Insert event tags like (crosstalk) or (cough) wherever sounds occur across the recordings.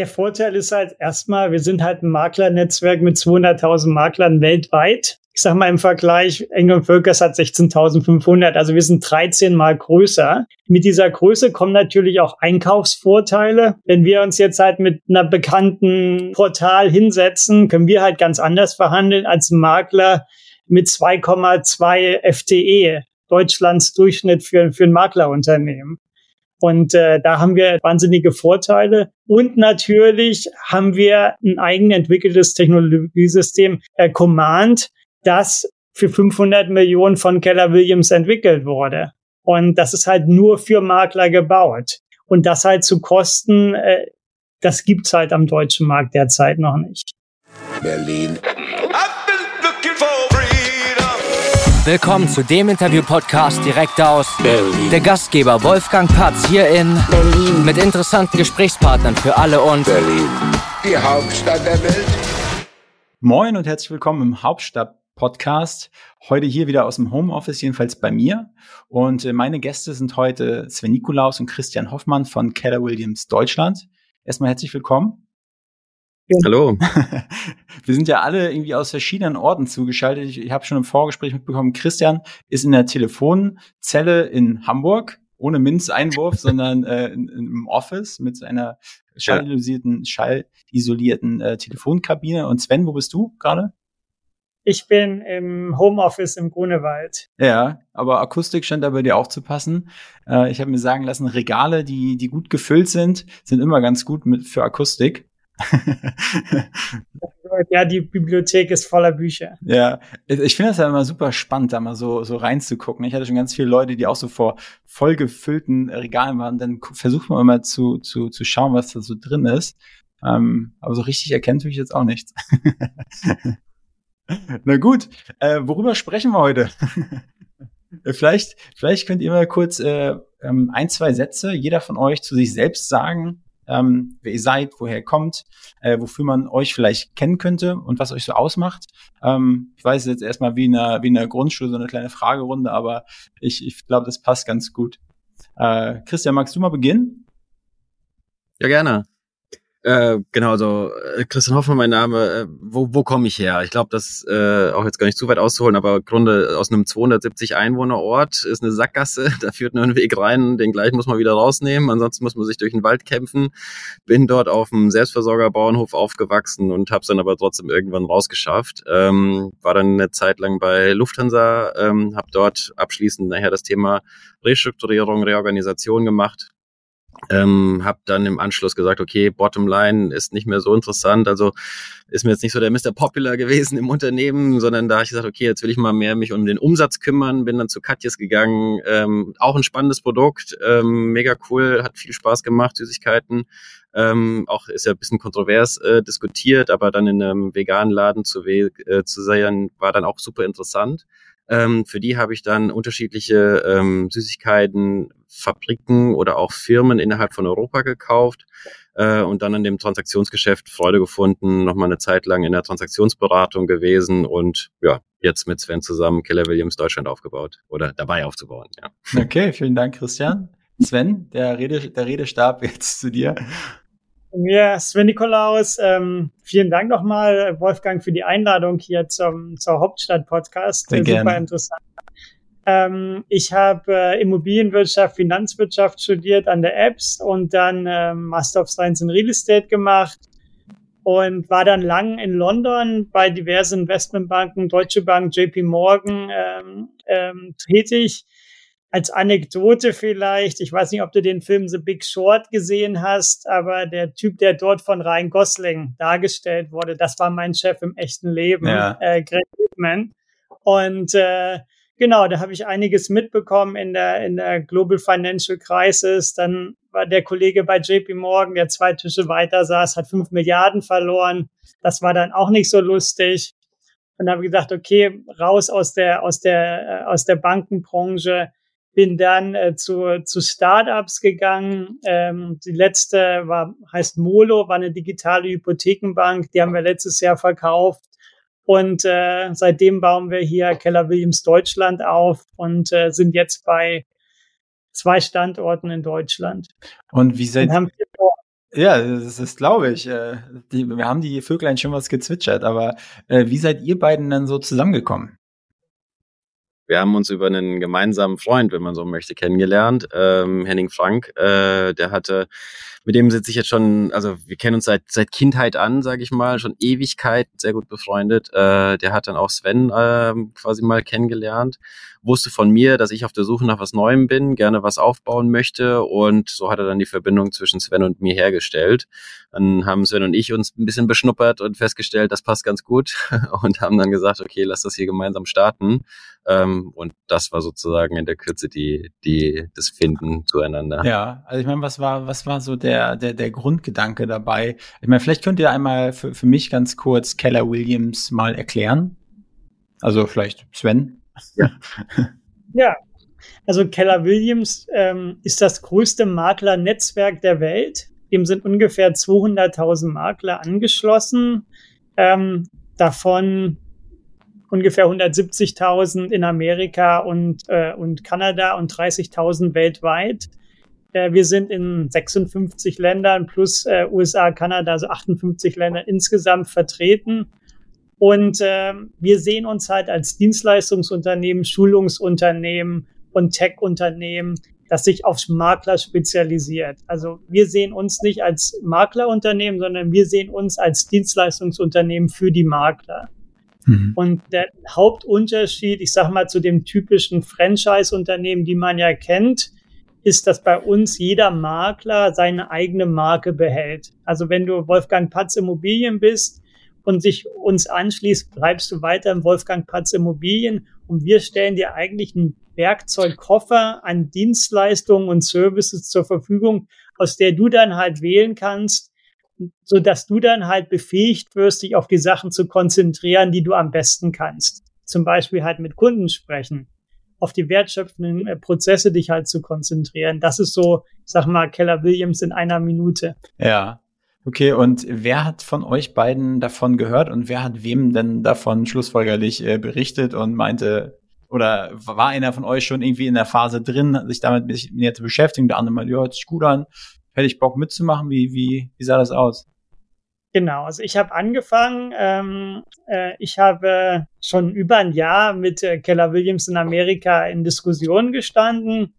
Der Vorteil ist halt erstmal, wir sind halt ein Maklernetzwerk mit 200.000 Maklern weltweit. Ich sag mal im Vergleich, Engel Völkers hat 16.500, also wir sind 13 mal größer. Mit dieser Größe kommen natürlich auch Einkaufsvorteile. Wenn wir uns jetzt halt mit einer bekannten Portal hinsetzen, können wir halt ganz anders verhandeln als ein Makler mit 2,2 FTE, Deutschlands Durchschnitt für, für ein Maklerunternehmen. Und äh, da haben wir wahnsinnige Vorteile. Und natürlich haben wir ein eigen entwickeltes Technologiesystem, äh, Command, das für 500 Millionen von Keller Williams entwickelt wurde. Und das ist halt nur für Makler gebaut. Und das halt zu Kosten, äh, das gibt's halt am deutschen Markt derzeit noch nicht. Berlin. Willkommen zu dem Interview-Podcast direkt aus Berlin. Der Gastgeber Wolfgang Patz hier in Berlin mit interessanten Gesprächspartnern für alle und Berlin, die Hauptstadt der Welt. Moin und herzlich willkommen im Hauptstadt-Podcast. Heute hier wieder aus dem Homeoffice, jedenfalls bei mir. Und äh, meine Gäste sind heute Sven Nikolaus und Christian Hoffmann von Keller Williams Deutschland. Erstmal herzlich willkommen. Hallo. (laughs) Wir sind ja alle irgendwie aus verschiedenen Orten zugeschaltet. Ich, ich habe schon im Vorgespräch mitbekommen, Christian ist in der Telefonzelle in Hamburg, ohne Minzeinwurf, (laughs) sondern äh, in, im Office mit seiner schallisolierten, schallisolierten äh, Telefonkabine. Und Sven, wo bist du gerade? Ich bin im Homeoffice im Grunewald. Ja, aber Akustik scheint da bei dir auch zu passen. Äh, ich habe mir sagen lassen, Regale, die, die gut gefüllt sind, sind immer ganz gut mit, für Akustik. Ja, die Bibliothek ist voller Bücher. Ja, ich finde das ja immer super spannend, da mal so, so reinzugucken. Ich hatte schon ganz viele Leute, die auch so vor vollgefüllten Regalen waren. Dann versucht man immer zu, zu, zu schauen, was da so drin ist. Ähm, aber so richtig erkennt ich jetzt auch nichts. (laughs) Na gut, äh, worüber sprechen wir heute? (laughs) vielleicht, vielleicht könnt ihr mal kurz äh, ähm, ein, zwei Sätze, jeder von euch zu sich selbst sagen, ähm, wer ihr seid, woher ihr kommt, äh, wofür man euch vielleicht kennen könnte und was euch so ausmacht. Ähm, ich weiß jetzt erstmal wie in einer, wie in einer Grundschule so eine kleine Fragerunde, aber ich, ich glaube, das passt ganz gut. Äh, Christian, magst du mal beginnen? Ja, gerne. Äh, genau, so äh, Christian Hoffmann, mein Name. Äh, wo wo komme ich her? Ich glaube, das äh, auch jetzt gar nicht zu weit auszuholen, aber im Grunde aus einem 270 Einwohnerort ist eine Sackgasse. (laughs) Da führt nur ein Weg rein, den gleichen muss man wieder rausnehmen. Ansonsten muss man sich durch den Wald kämpfen. Bin dort auf dem Selbstversorgerbauernhof aufgewachsen und habe es dann aber trotzdem irgendwann rausgeschafft. Ähm, war dann eine Zeit lang bei Lufthansa, ähm, habe dort abschließend nachher das Thema Restrukturierung, Reorganisation gemacht ähm, habe dann im Anschluss gesagt, okay, Bottomline ist nicht mehr so interessant. Also ist mir jetzt nicht so der Mr. Popular gewesen im Unternehmen, sondern da habe ich gesagt, okay, jetzt will ich mal mehr mich um den Umsatz kümmern. Bin dann zu Katjes gegangen. Ähm, auch ein spannendes Produkt, ähm, mega cool, hat viel Spaß gemacht, Süßigkeiten. Ähm, auch ist ja ein bisschen kontrovers äh, diskutiert, aber dann in einem veganen Laden zu, äh, zu sein, war dann auch super interessant. Ähm, für die habe ich dann unterschiedliche ähm, Süßigkeiten, Fabriken oder auch Firmen innerhalb von Europa gekauft äh, und dann an dem Transaktionsgeschäft Freude gefunden, nochmal eine Zeit lang in der Transaktionsberatung gewesen und ja, jetzt mit Sven zusammen Keller Williams Deutschland aufgebaut oder dabei aufzubauen. Ja. Okay, vielen Dank, Christian. Sven, der, Rede, der Redestab jetzt zu dir. Ja, Sven Nikolaus, ähm, vielen Dank nochmal, Wolfgang, für die Einladung hier zum, zur Hauptstadt-Podcast. Sehr Super gerne. interessant. Ähm, ich habe äh, Immobilienwirtschaft, Finanzwirtschaft studiert an der EBS und dann ähm, Master of Science in Real Estate gemacht und war dann lang in London bei diversen Investmentbanken, Deutsche Bank, JP Morgan ähm, ähm, tätig als Anekdote vielleicht, ich weiß nicht, ob du den Film The Big Short gesehen hast, aber der Typ, der dort von Ryan Gosling dargestellt wurde, das war mein Chef im echten Leben, ja. äh, Greg Whitman. Und äh, genau, da habe ich einiges mitbekommen in der, in der Global Financial Crisis. Dann war der Kollege bei JP Morgan, der zwei Tische weiter saß, hat fünf Milliarden verloren. Das war dann auch nicht so lustig. Und habe gesagt, okay, raus aus der, aus der, äh, aus der Bankenbranche bin dann äh, zu, zu Startups gegangen. Ähm, die letzte war, heißt Molo, war eine digitale Hypothekenbank. Die haben wir letztes Jahr verkauft. Und äh, seitdem bauen wir hier Keller Williams Deutschland auf und äh, sind jetzt bei zwei Standorten in Deutschland. Und wie seid, und Ja, das, das glaube ich. Äh, die, wir haben die Vöglein schon was gezwitschert, aber äh, wie seid ihr beiden dann so zusammengekommen? Wir haben uns über einen gemeinsamen Freund, wenn man so möchte, kennengelernt. Ähm, Henning Frank, äh, der hatte, mit dem sitze ich jetzt schon, also wir kennen uns seit seit Kindheit an, sage ich mal, schon Ewigkeit, sehr gut befreundet. Äh, der hat dann auch Sven äh, quasi mal kennengelernt wusste von mir, dass ich auf der Suche nach was Neuem bin, gerne was aufbauen möchte und so hat er dann die Verbindung zwischen Sven und mir hergestellt. Dann haben Sven und ich uns ein bisschen beschnuppert und festgestellt, das passt ganz gut (laughs) und haben dann gesagt, okay, lass das hier gemeinsam starten. Ähm, und das war sozusagen in der Kürze die, die, das Finden zueinander. Ja, also ich meine, was war, was war so der, der, der Grundgedanke dabei? Ich meine, vielleicht könnt ihr einmal für, für mich ganz kurz Keller Williams mal erklären. Also vielleicht Sven, ja. ja. Also Keller Williams ähm, ist das größte Maklernetzwerk der Welt. Dem sind ungefähr 200.000 Makler angeschlossen. Ähm, davon ungefähr 170.000 in Amerika und, äh, und Kanada und 30.000 weltweit. Äh, wir sind in 56 Ländern plus äh, USA, Kanada, also 58 Ländern insgesamt vertreten. Und äh, wir sehen uns halt als Dienstleistungsunternehmen, Schulungsunternehmen und Tech-Unternehmen, das sich auf Makler spezialisiert. Also wir sehen uns nicht als Maklerunternehmen, sondern wir sehen uns als Dienstleistungsunternehmen für die Makler. Mhm. Und der Hauptunterschied, ich sage mal, zu dem typischen Franchise-Unternehmen, die man ja kennt, ist, dass bei uns jeder Makler seine eigene Marke behält. Also wenn du Wolfgang Patz Immobilien bist, und sich uns anschließt, bleibst du weiter im Wolfgang Patz Immobilien und wir stellen dir eigentlich einen Werkzeugkoffer an Dienstleistungen und Services zur Verfügung, aus der du dann halt wählen kannst, so dass du dann halt befähigt wirst, dich auf die Sachen zu konzentrieren, die du am besten kannst. Zum Beispiel halt mit Kunden sprechen, auf die wertschöpfenden äh, Prozesse dich halt zu konzentrieren. Das ist so, sag mal, Keller Williams in einer Minute. Ja, Okay, und wer hat von euch beiden davon gehört und wer hat wem denn davon schlussfolgerlich äh, berichtet und meinte, oder war einer von euch schon irgendwie in der Phase drin, sich damit näher zu beschäftigen, der andere mal, ja, hört sich gut an, hätte ich Bock mitzumachen, wie, wie, wie sah das aus? Genau, also ich habe angefangen, ähm, äh, ich habe schon über ein Jahr mit äh, Keller Williams in Amerika in Diskussionen gestanden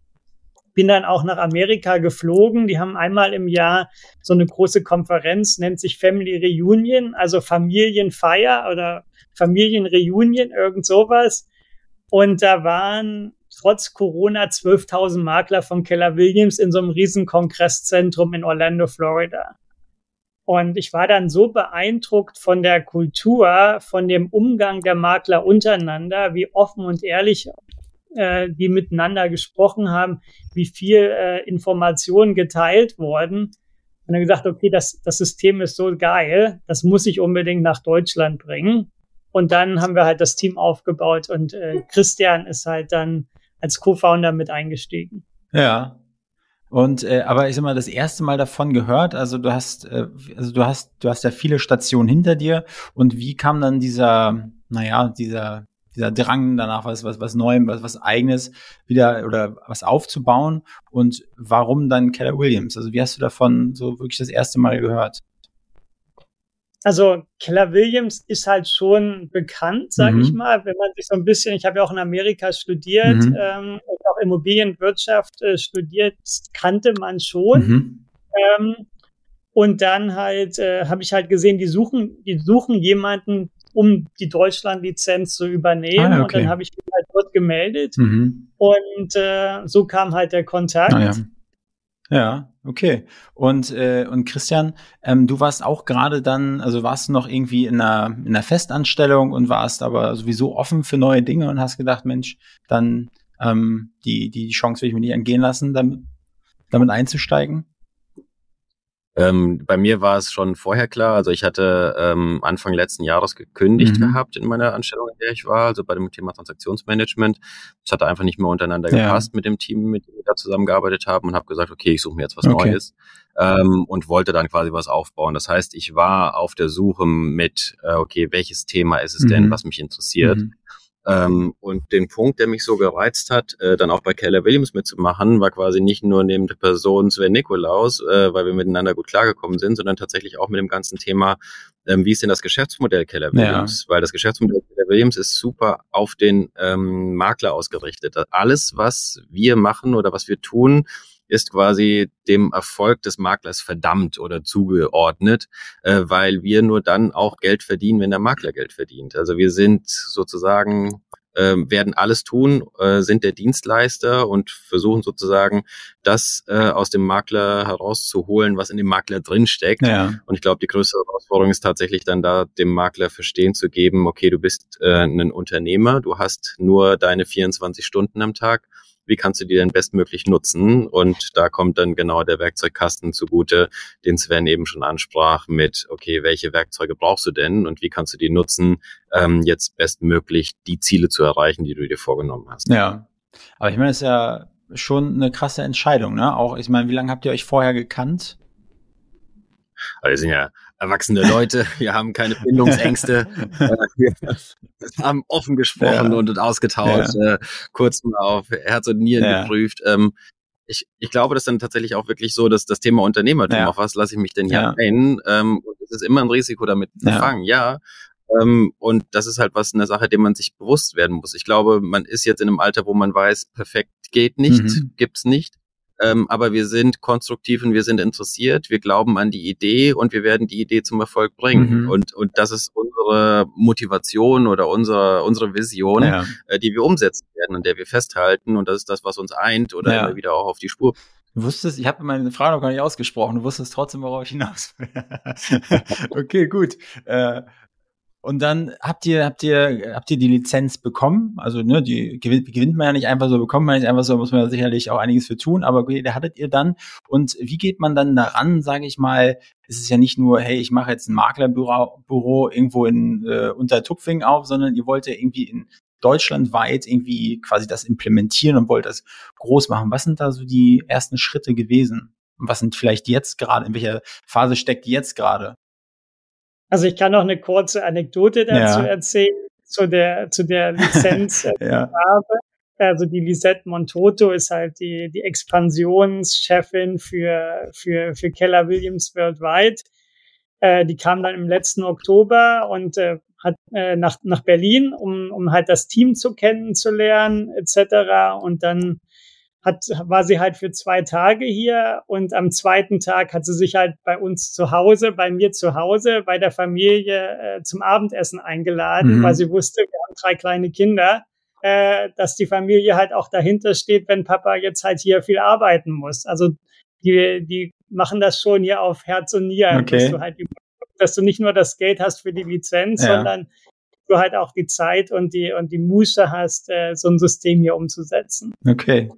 bin dann auch nach Amerika geflogen. Die haben einmal im Jahr so eine große Konferenz, nennt sich Family Reunion, also Familienfeier oder Familienreunion, irgend sowas. Und da waren trotz Corona 12.000 Makler von Keller Williams in so einem riesen Kongresszentrum in Orlando, Florida. Und ich war dann so beeindruckt von der Kultur, von dem Umgang der Makler untereinander, wie offen und ehrlich äh, die miteinander gesprochen haben, wie viel äh, Informationen geteilt wurden. Und dann gesagt, okay, das, das System ist so geil, das muss ich unbedingt nach Deutschland bringen. Und dann haben wir halt das Team aufgebaut und äh, Christian ist halt dann als Co-Founder mit eingestiegen. Ja. Und äh, aber ich sag mal, das erste Mal davon gehört, also du hast, äh, also du hast, du hast ja viele Stationen hinter dir. Und wie kam dann dieser, naja, dieser dieser Drang danach, was, was, was Neuem, was, was Eigenes wieder oder was aufzubauen und warum dann Keller Williams? Also wie hast du davon so wirklich das erste Mal gehört? Also Keller Williams ist halt schon bekannt, sage mhm. ich mal, wenn man sich so ein bisschen, ich habe ja auch in Amerika studiert mhm. ähm, und auch Immobilienwirtschaft äh, studiert, kannte man schon. Mhm. Ähm, und dann halt äh, habe ich halt gesehen, die suchen, die suchen jemanden, um die Deutschland-Lizenz zu übernehmen. Ah, okay. Und dann habe ich mich halt dort gemeldet. Mhm. Und äh, so kam halt der Kontakt. Ah, ja. Ja, okay. Und, äh, und Christian, ähm, du warst auch gerade dann, also warst du noch irgendwie in einer, in einer Festanstellung und warst aber sowieso offen für neue Dinge und hast gedacht, Mensch, dann ähm, die, die Chance will ich mir nicht entgehen lassen, damit, damit einzusteigen? Ähm, bei mir war es schon vorher klar. Also ich hatte ähm, Anfang letzten Jahres gekündigt mhm. gehabt in meiner Anstellung, in der ich war, also bei dem Thema Transaktionsmanagement. Es hatte einfach nicht mehr untereinander ja. gepasst mit dem Team, mit dem wir da zusammengearbeitet haben und habe gesagt, okay, ich suche mir jetzt was okay. Neues ähm, und wollte dann quasi was aufbauen. Das heißt, ich war auf der Suche mit, äh, okay, welches Thema ist es mhm. denn, was mich interessiert? Mhm. Ähm, und den Punkt, der mich so gereizt hat, äh, dann auch bei Keller Williams mitzumachen, war quasi nicht nur neben der Person Sven Nikolaus, äh, weil wir miteinander gut klargekommen sind, sondern tatsächlich auch mit dem ganzen Thema, ähm, wie ist denn das Geschäftsmodell Keller Williams? Ja. Weil das Geschäftsmodell Keller Williams ist super auf den ähm, Makler ausgerichtet. Alles, was wir machen oder was wir tun, ist quasi dem Erfolg des Maklers verdammt oder zugeordnet, äh, weil wir nur dann auch Geld verdienen, wenn der Makler Geld verdient. Also wir sind sozusagen äh, werden alles tun, äh, sind der Dienstleister und versuchen sozusagen das äh, aus dem Makler herauszuholen, was in dem Makler drinsteckt. Ja. Und ich glaube, die größte Herausforderung ist tatsächlich dann da, dem Makler verstehen zu geben, okay, du bist äh, ein Unternehmer, du hast nur deine 24 Stunden am Tag wie kannst du die denn bestmöglich nutzen? Und da kommt dann genau der Werkzeugkasten zugute, den Sven eben schon ansprach mit, okay, welche Werkzeuge brauchst du denn und wie kannst du die nutzen, ähm, jetzt bestmöglich die Ziele zu erreichen, die du dir vorgenommen hast. Ja, aber ich meine, das ist ja schon eine krasse Entscheidung, ne? Auch, ich meine, wie lange habt ihr euch vorher gekannt? Aber wir sind ja erwachsene Leute, (laughs) wir haben keine Bindungsängste, (laughs) wir haben offen gesprochen ja. und ausgetauscht, ja. äh, kurz mal auf Herz und Nieren ja. geprüft. Ähm, ich, ich glaube, das ist dann tatsächlich auch wirklich so, dass das Thema Unternehmertum, auf was lasse ich mich denn hier ein? Ähm, und es ist immer ein Risiko damit befangen, ja. Ähm, und das ist halt was eine Sache, dem man sich bewusst werden muss. Ich glaube, man ist jetzt in einem Alter, wo man weiß, perfekt geht nicht, mhm. gibt's nicht. Ähm, aber wir sind konstruktiv und wir sind interessiert. Wir glauben an die Idee und wir werden die Idee zum Erfolg bringen. Mhm. Und, und das ist unsere Motivation oder unsere, unsere Vision, ja. äh, die wir umsetzen werden und der wir festhalten. Und das ist das, was uns eint oder ja. immer wieder auch auf die Spur Du wusstest, ich habe meine Frage noch gar nicht ausgesprochen, du wusstest trotzdem, worauf ich hinaus will. (laughs) okay, gut. Äh, und dann habt ihr, habt ihr, habt ihr die Lizenz bekommen? Also, ne, die gewinnt, gewinnt man ja nicht einfach so, bekommt man nicht einfach so, muss man ja sicherlich auch einiges für tun, aber okay, da hattet ihr dann. Und wie geht man dann daran, sage ich mal, ist es ja nicht nur, hey, ich mache jetzt ein Maklerbüro Büro irgendwo in äh, unter Tupfing auf, sondern ihr wollt ja irgendwie in deutschlandweit irgendwie quasi das implementieren und wollt das groß machen. Was sind da so die ersten Schritte gewesen? Und was sind vielleicht jetzt gerade, in welcher Phase steckt jetzt gerade? Also ich kann noch eine kurze Anekdote dazu ja. erzählen, zu der, zu der Lizenz, (laughs) äh, die ja. ich habe. Also die Lisette Montoto ist halt die, die Expansionschefin für, für, für Keller Williams Worldwide. Äh, die kam dann im letzten Oktober und äh, hat äh, nach, nach Berlin, um, um halt das Team zu kennenzulernen, etc. Und dann hat, war sie halt für zwei Tage hier und am zweiten Tag hat sie sich halt bei uns zu Hause, bei mir zu Hause, bei der Familie äh, zum Abendessen eingeladen, mhm. weil sie wusste, wir haben drei kleine Kinder, äh, dass die Familie halt auch dahinter steht, wenn Papa jetzt halt hier viel arbeiten muss. Also die, die machen das schon hier auf Herz und Nieren, okay. dass du halt dass du nicht nur das Geld hast für die Lizenz, ja. sondern du halt auch die Zeit und die und die Muße hast, äh, so ein System hier umzusetzen. Okay.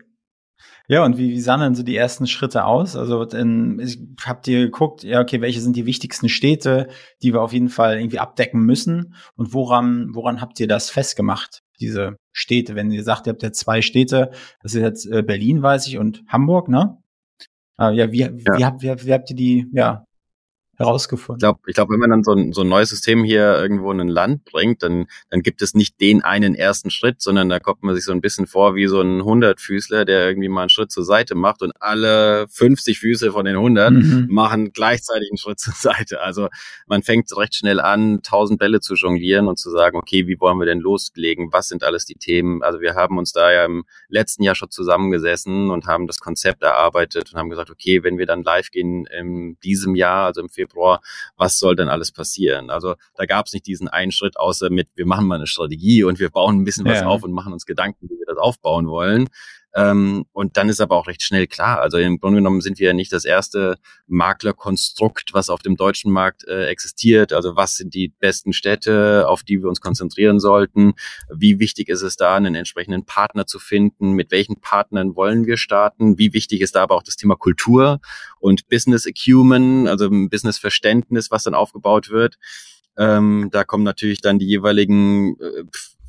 Ja, und wie, wie sahen denn so die ersten Schritte aus? Also in, ich, habt ihr geguckt, ja, okay, welche sind die wichtigsten Städte, die wir auf jeden Fall irgendwie abdecken müssen? Und woran, woran habt ihr das festgemacht? Diese Städte, wenn ihr sagt, ihr habt ja zwei Städte, das ist jetzt äh, Berlin, weiß ich, und Hamburg, ne? Äh, ja, wie, ja. Wie, habt, wie, wie habt ihr die, ja, herausgefunden. Ich glaube, ich glaub, wenn man dann so ein, so ein neues System hier irgendwo in ein Land bringt, dann, dann gibt es nicht den einen ersten Schritt, sondern da kommt man sich so ein bisschen vor wie so ein Hundertfüßler, der irgendwie mal einen Schritt zur Seite macht und alle 50 Füße von den 100 mhm. machen gleichzeitig einen Schritt (laughs) zur Seite. Also man fängt recht schnell an, tausend Bälle zu jonglieren und zu sagen, okay, wie wollen wir denn loslegen? Was sind alles die Themen? Also wir haben uns da ja im letzten Jahr schon zusammengesessen und haben das Konzept erarbeitet und haben gesagt, okay, wenn wir dann live gehen in diesem Jahr, also im Februar, Februar, was soll denn alles passieren? Also da gab es nicht diesen einen Schritt, außer mit, wir machen mal eine Strategie und wir bauen ein bisschen was ja. auf und machen uns Gedanken, wie wir das aufbauen wollen. Ähm, und dann ist aber auch recht schnell klar. Also im Grunde genommen sind wir ja nicht das erste Maklerkonstrukt, was auf dem deutschen Markt äh, existiert. Also was sind die besten Städte, auf die wir uns konzentrieren sollten? Wie wichtig ist es da, einen entsprechenden Partner zu finden? Mit welchen Partnern wollen wir starten? Wie wichtig ist da aber auch das Thema Kultur und Business Acumen, also Business Verständnis, was dann aufgebaut wird? Ähm, da kommen natürlich dann die jeweiligen äh,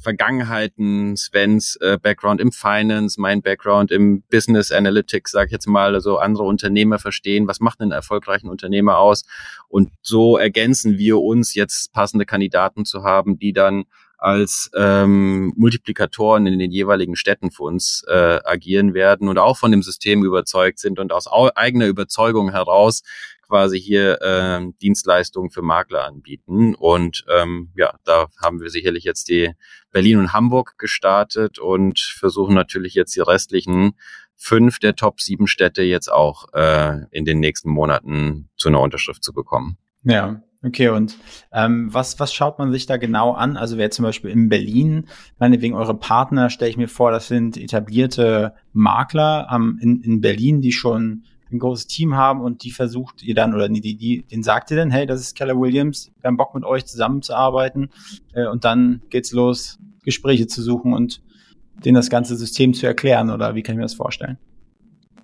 Vergangenheiten, Svens äh, Background im Finance, mein Background im Business Analytics, sage ich jetzt mal, also andere Unternehmer verstehen, was macht einen erfolgreichen Unternehmer aus? Und so ergänzen wir uns jetzt passende Kandidaten zu haben, die dann als ähm, Multiplikatoren in den jeweiligen Städten für uns äh, agieren werden und auch von dem System überzeugt sind und aus eigener Überzeugung heraus quasi hier äh, Dienstleistungen für Makler anbieten. Und ähm, ja, da haben wir sicherlich jetzt die Berlin und Hamburg gestartet und versuchen natürlich jetzt die restlichen fünf der Top sieben Städte jetzt auch äh, in den nächsten Monaten zu einer Unterschrift zu bekommen. Ja, Okay, und ähm, was, was schaut man sich da genau an? Also wer zum Beispiel in Berlin, meinetwegen eure Partner, stelle ich mir vor, das sind etablierte Makler ähm, in, in Berlin, die schon ein großes Team haben und die versucht ihr dann, oder die, die, den sagt ihr dann, hey, das ist Keller Williams, wir haben Bock mit euch zusammenzuarbeiten äh, und dann geht's los, Gespräche zu suchen und denen das ganze System zu erklären, oder wie kann ich mir das vorstellen?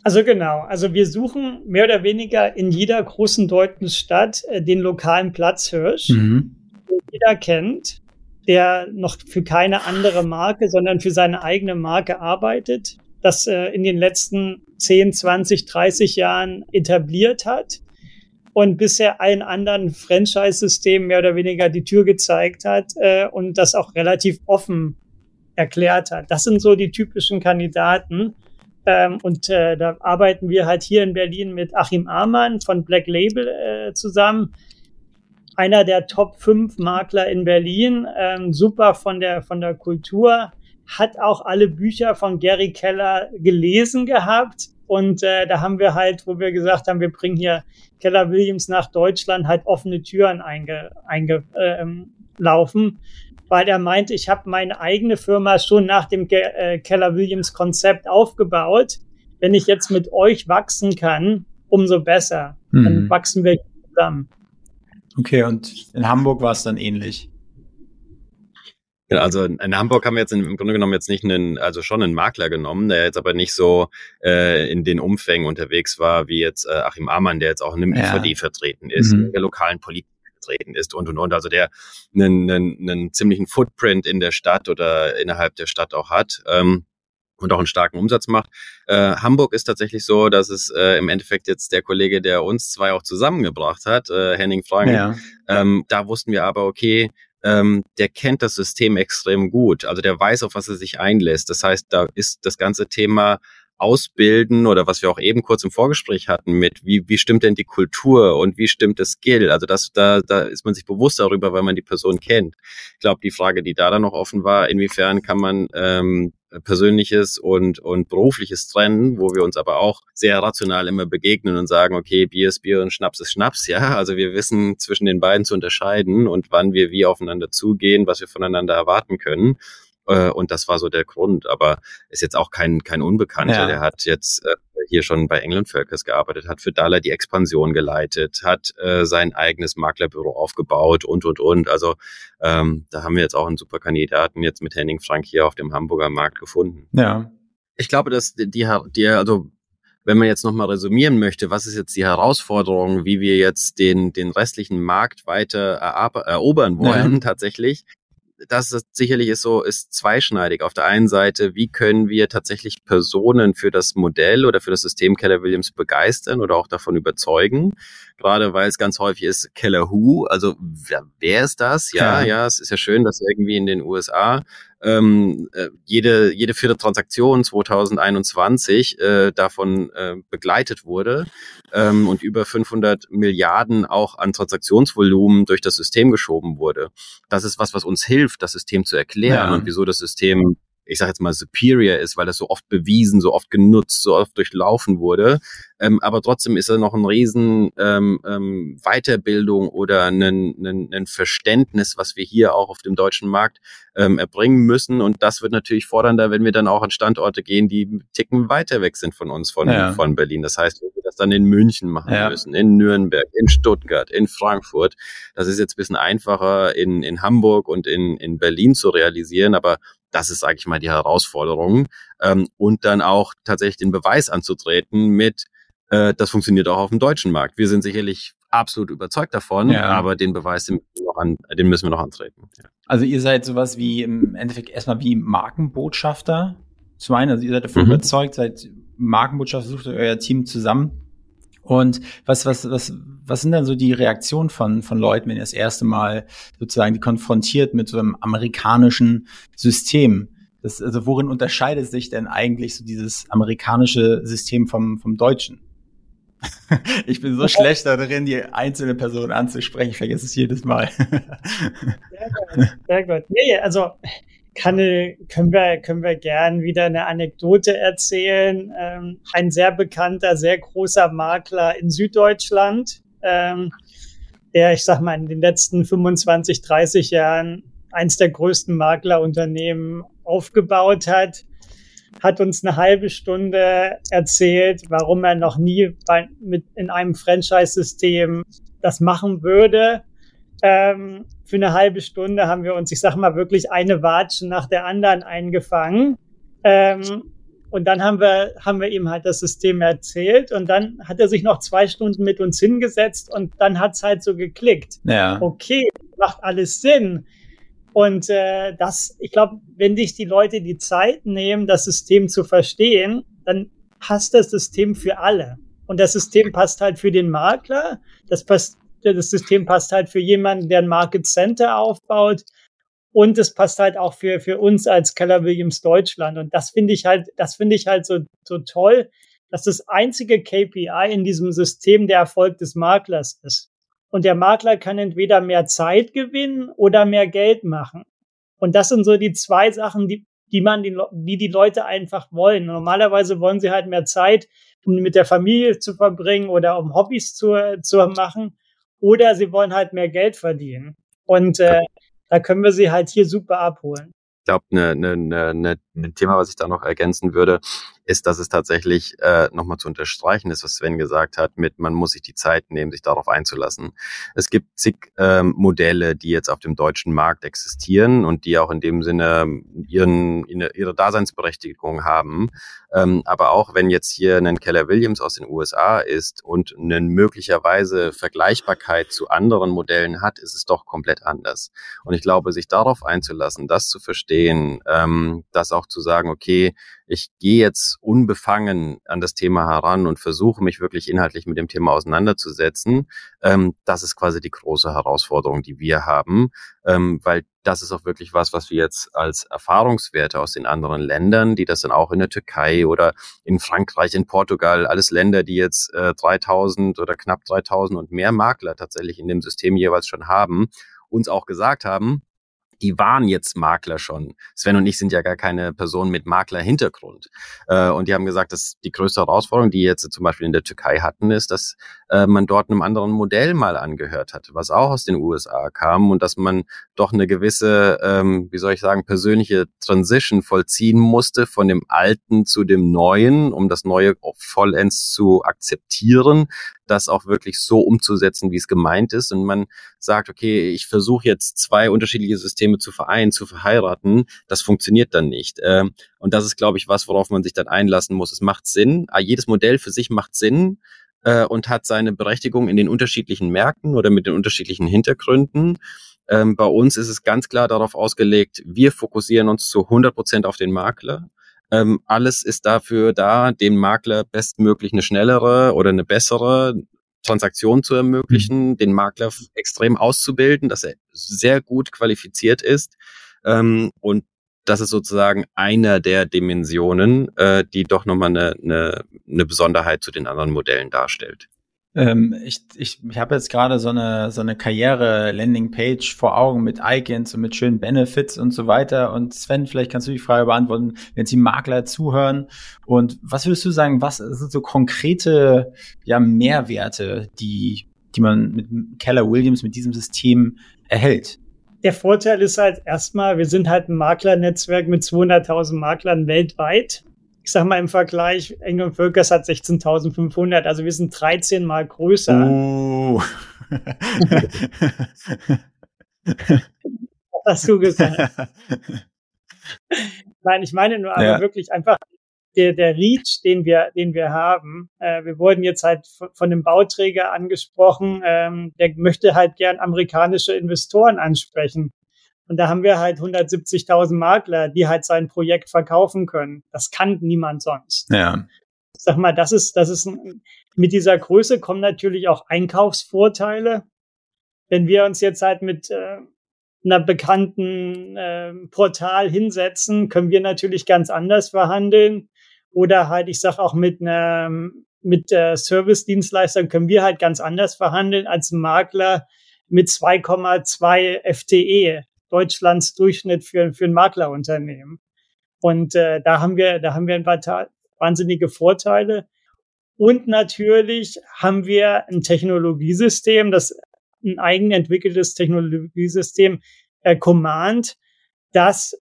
Also genau, also wir suchen mehr oder weniger in jeder großen deutschen Stadt äh, den lokalen Platzhirsch, mhm. den jeder kennt, der noch für keine andere Marke, sondern für seine eigene Marke arbeitet, das äh, in den letzten 10, 20, 30 Jahren etabliert hat und bisher allen anderen Franchise-Systemen mehr oder weniger die Tür gezeigt hat äh, und das auch relativ offen erklärt hat. Das sind so die typischen Kandidaten. Ähm, und äh, da arbeiten wir halt hier in Berlin mit Achim Amann von Black Label äh, zusammen. Einer der Top 5 Makler in Berlin, ähm, super von der, von der Kultur, hat auch alle Bücher von Gary Keller gelesen gehabt. Und äh, da haben wir halt, wo wir gesagt haben, wir bringen hier Keller Williams nach Deutschland, halt offene Türen eingelaufen. Einge, äh, weil er meint, ich habe meine eigene Firma schon nach dem Ge äh, Keller Williams Konzept aufgebaut. Wenn ich jetzt mit euch wachsen kann, umso besser. Mhm. Dann wachsen wir zusammen. Okay, und in Hamburg war es dann ähnlich. Also in Hamburg haben wir jetzt im Grunde genommen jetzt nicht einen, also schon einen Makler genommen, der jetzt aber nicht so äh, in den Umfängen unterwegs war wie jetzt äh, Achim Amann, der jetzt auch in einem ja. IVD vertreten ist, mhm. in der lokalen Politik vertreten ist und und und. Also der einen, einen, einen ziemlichen Footprint in der Stadt oder innerhalb der Stadt auch hat. Ähm, und auch einen starken Umsatz macht. Äh, Hamburg ist tatsächlich so, dass es äh, im Endeffekt jetzt der Kollege, der uns zwei auch zusammengebracht hat, äh, Henning Frank, ja. ähm, da wussten wir aber, okay, ähm, der kennt das System extrem gut. Also der weiß, auf was er sich einlässt. Das heißt, da ist das ganze Thema ausbilden oder was wir auch eben kurz im Vorgespräch hatten mit, wie, wie stimmt denn die Kultur und wie stimmt das Skill? Also das, da, da ist man sich bewusst darüber, weil man die Person kennt. Ich glaube, die Frage, die da dann noch offen war, inwiefern kann man ähm, persönliches und, und berufliches trennen, wo wir uns aber auch sehr rational immer begegnen und sagen, okay, Bier ist Bier und Schnaps ist Schnaps, ja. Also wir wissen zwischen den beiden zu unterscheiden und wann wir wie aufeinander zugehen, was wir voneinander erwarten können. Äh, und das war so der Grund. Aber ist jetzt auch kein, kein Unbekannter. Ja. Der hat jetzt äh, hier schon bei England Völkers gearbeitet, hat für Dahler die Expansion geleitet, hat äh, sein eigenes Maklerbüro aufgebaut und, und, und. Also ähm, da haben wir jetzt auch einen super Kandidaten jetzt mit Henning Frank hier auf dem Hamburger Markt gefunden. Ja. Ich glaube, dass die, die also wenn man jetzt nochmal resümieren möchte, was ist jetzt die Herausforderung, wie wir jetzt den, den restlichen Markt weiter erobern wollen, ja. (laughs) tatsächlich, das ist sicherlich ist so, ist zweischneidig. Auf der einen Seite, wie können wir tatsächlich Personen für das Modell oder für das System Keller Williams begeistern oder auch davon überzeugen? Gerade weil es ganz häufig ist Keller Who, also wer, wer ist das? Ja, ja, ja, es ist ja schön, dass irgendwie in den USA ähm, äh, jede, jede vierte Transaktion 2021 äh, davon äh, begleitet wurde ähm, und über 500 Milliarden auch an Transaktionsvolumen durch das System geschoben wurde. Das ist was, was uns hilft, das System zu erklären ja. und wieso das System ich sage jetzt mal, superior ist, weil das so oft bewiesen, so oft genutzt, so oft durchlaufen wurde. Ähm, aber trotzdem ist er noch ein riesen ähm, ähm, Weiterbildung oder ein, ein, ein Verständnis, was wir hier auch auf dem deutschen Markt ähm, erbringen müssen. Und das wird natürlich fordernder, wenn wir dann auch an Standorte gehen, die Ticken weiter weg sind von uns, von, ja. von Berlin. Das heißt, wenn wir das dann in München machen ja. müssen, in Nürnberg, in Stuttgart, in Frankfurt. Das ist jetzt ein bisschen einfacher in, in Hamburg und in, in Berlin zu realisieren, aber das ist, sage ich mal, die Herausforderung. Ähm, und dann auch tatsächlich den Beweis anzutreten mit, äh, das funktioniert auch auf dem deutschen Markt. Wir sind sicherlich absolut überzeugt davon, ja. aber den Beweis, den, an, den, müssen wir noch antreten. Ja. Also ihr seid sowas wie im Endeffekt erstmal wie Markenbotschafter. Zum einen, also ihr seid davon mhm. überzeugt, seid Markenbotschafter, sucht euer Team zusammen Und was, was, was, was sind dann so die Reaktionen von, von Leuten, wenn ihr das erste Mal sozusagen die konfrontiert mit so einem amerikanischen System? Das, also worin unterscheidet sich denn eigentlich so dieses amerikanische System vom, vom deutschen? (laughs) ich bin so schlecht darin, die einzelne Person anzusprechen. Ich vergesse es jedes Mal. sehr gut, sehr gut. Nee, also kann, können wir, können wir gern wieder eine Anekdote erzählen. Ähm, ein sehr bekannter, sehr großer Makler in Süddeutschland, ähm, der, ich sag mal, in den letzten 25, 30 Jahren eins der größten Maklerunternehmen aufgebaut hat, hat uns eine halbe Stunde erzählt, warum er noch nie bei, mit in einem Franchise-System das machen würde. Ähm, für eine halbe Stunde haben wir uns, ich sag mal, wirklich eine Watsche nach der anderen eingefangen. Ähm, und dann haben wir, haben wir ihm halt das System erzählt und dann hat er sich noch zwei Stunden mit uns hingesetzt und dann hat's halt so geklickt. Ja. Okay, macht alles Sinn. Und äh, das, ich glaube, wenn sich die Leute die Zeit nehmen, das System zu verstehen, dann passt das System für alle. Und das System passt halt für den Makler, das, passt, das System passt halt für jemanden, der ein Market Center aufbaut. Und es passt halt auch für, für uns als Keller Williams Deutschland. Und das finde ich halt, das finde ich halt so, so toll, dass das einzige KPI in diesem System der Erfolg des Maklers ist. Und der Makler kann entweder mehr Zeit gewinnen oder mehr Geld machen. Und das sind so die zwei Sachen, die, die man, die, die die Leute einfach wollen. Normalerweise wollen sie halt mehr Zeit, um mit der Familie zu verbringen oder um Hobbys zu, zu machen. Oder sie wollen halt mehr Geld verdienen. Und äh, da können wir sie halt hier super abholen. Ich glaube, ne, ne, ne, ne, ein Thema, was ich da noch ergänzen würde, ist, dass es tatsächlich äh, nochmal zu unterstreichen ist, was Sven gesagt hat, mit man muss sich die Zeit nehmen, sich darauf einzulassen. Es gibt zig ähm, Modelle, die jetzt auf dem deutschen Markt existieren und die auch in dem Sinne ihren, ihre Daseinsberechtigung haben. Ähm, aber auch wenn jetzt hier ein Keller Williams aus den USA ist und eine möglicherweise Vergleichbarkeit zu anderen Modellen hat, ist es doch komplett anders. Und ich glaube, sich darauf einzulassen, das zu verstehen, ähm, das auch zu sagen, okay, ich gehe jetzt unbefangen an das Thema heran und versuche mich wirklich inhaltlich mit dem Thema auseinanderzusetzen. Ähm, das ist quasi die große Herausforderung, die wir haben, ähm, weil das ist auch wirklich was, was wir jetzt als Erfahrungswerte aus den anderen Ländern, die das dann auch in der Türkei oder in Frankreich, in Portugal, alles Länder, die jetzt äh, 3000 oder knapp 3000 und mehr Makler tatsächlich in dem System jeweils schon haben, uns auch gesagt haben, die waren jetzt Makler schon. Sven und ich sind ja gar keine Person mit Makler-Hintergrund. Äh, und die haben gesagt, dass die größte Herausforderung, die jetzt zum Beispiel in der Türkei hatten, ist, dass äh, man dort einem anderen Modell mal angehört hat, was auch aus den USA kam und dass man doch eine gewisse, ähm, wie soll ich sagen, persönliche Transition vollziehen musste von dem Alten zu dem Neuen, um das Neue vollends zu akzeptieren, das auch wirklich so umzusetzen, wie es gemeint ist. Und man sagt, okay, ich versuche jetzt zwei unterschiedliche Systeme zu vereinen, zu verheiraten. Das funktioniert dann nicht. Ähm, und das ist, glaube ich, was, worauf man sich dann einlassen muss. Es macht Sinn. Ah, jedes Modell für sich macht Sinn äh, und hat seine Berechtigung in den unterschiedlichen Märkten oder mit den unterschiedlichen Hintergründen. Ähm, bei uns ist es ganz klar darauf ausgelegt, wir fokussieren uns zu 100 Prozent auf den Makler. Ähm, alles ist dafür da, dem Makler bestmöglich eine schnellere oder eine bessere Transaktion zu ermöglichen, mhm. den Makler extrem auszubilden, dass er sehr gut qualifiziert ist. Ähm, und das ist sozusagen einer der Dimensionen, äh, die doch nochmal eine, eine, eine Besonderheit zu den anderen Modellen darstellt. Ähm, ich ich, ich habe jetzt gerade so eine, so eine Karriere-Landing-Page vor Augen mit Icons und mit schönen Benefits und so weiter. Und Sven, vielleicht kannst du die Frage beantworten, wenn Sie Makler zuhören. Und was würdest du sagen, was sind so konkrete ja, Mehrwerte, die, die man mit Keller Williams, mit diesem System erhält? Der Vorteil ist halt erstmal, wir sind halt ein Maklernetzwerk mit 200.000 Maklern weltweit ich sag mal im Vergleich, Engel Völkers hat 16.500, also wir sind 13 mal größer. (laughs) Was hast du gesagt? (laughs) Nein, ich meine nur aber ja. wirklich einfach der, der Reach, den wir, den wir haben. Äh, wir wurden jetzt halt von, von dem Bauträger angesprochen, ähm, der möchte halt gern amerikanische Investoren ansprechen. Und da haben wir halt 170.000 Makler, die halt sein Projekt verkaufen können. Das kann niemand sonst. Ja. sag mal, das ist, das ist ein, mit dieser Größe kommen natürlich auch Einkaufsvorteile. Wenn wir uns jetzt halt mit äh, einer bekannten äh, Portal hinsetzen, können wir natürlich ganz anders verhandeln. Oder halt, ich sag auch mit einer mit äh, Service-Dienstleistern können wir halt ganz anders verhandeln als ein Makler mit 2,2 FTE, Deutschlands Durchschnitt für, für ein Maklerunternehmen. Und äh, da haben wir, da haben wir ein paar wahnsinnige Vorteile. Und natürlich haben wir ein Technologiesystem, das ein eigen entwickeltes Technologiesystem äh, Command, das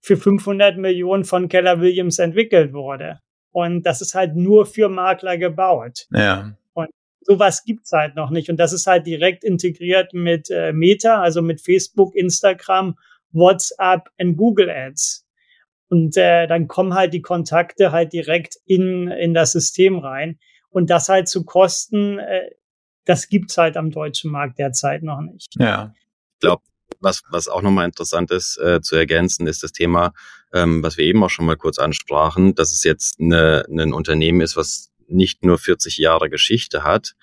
für 500 Millionen von Keller Williams entwickelt wurde. Und das ist halt nur für Makler gebaut. Ja. Sowas gibt's halt noch nicht. Und das ist halt direkt integriert mit äh, Meta, also mit Facebook, Instagram, WhatsApp und Google Ads. Und äh, dann kommen halt die Kontakte halt direkt in, in das System rein. Und das halt zu Kosten, äh, das gibt's halt am deutschen Markt derzeit noch nicht. Ja. Ich glaube, was, was auch nochmal interessant ist äh, zu ergänzen, ist das Thema, ähm, was wir eben auch schon mal kurz ansprachen, dass es jetzt eine, ein Unternehmen ist, was nicht nur 40 Jahre Geschichte hat,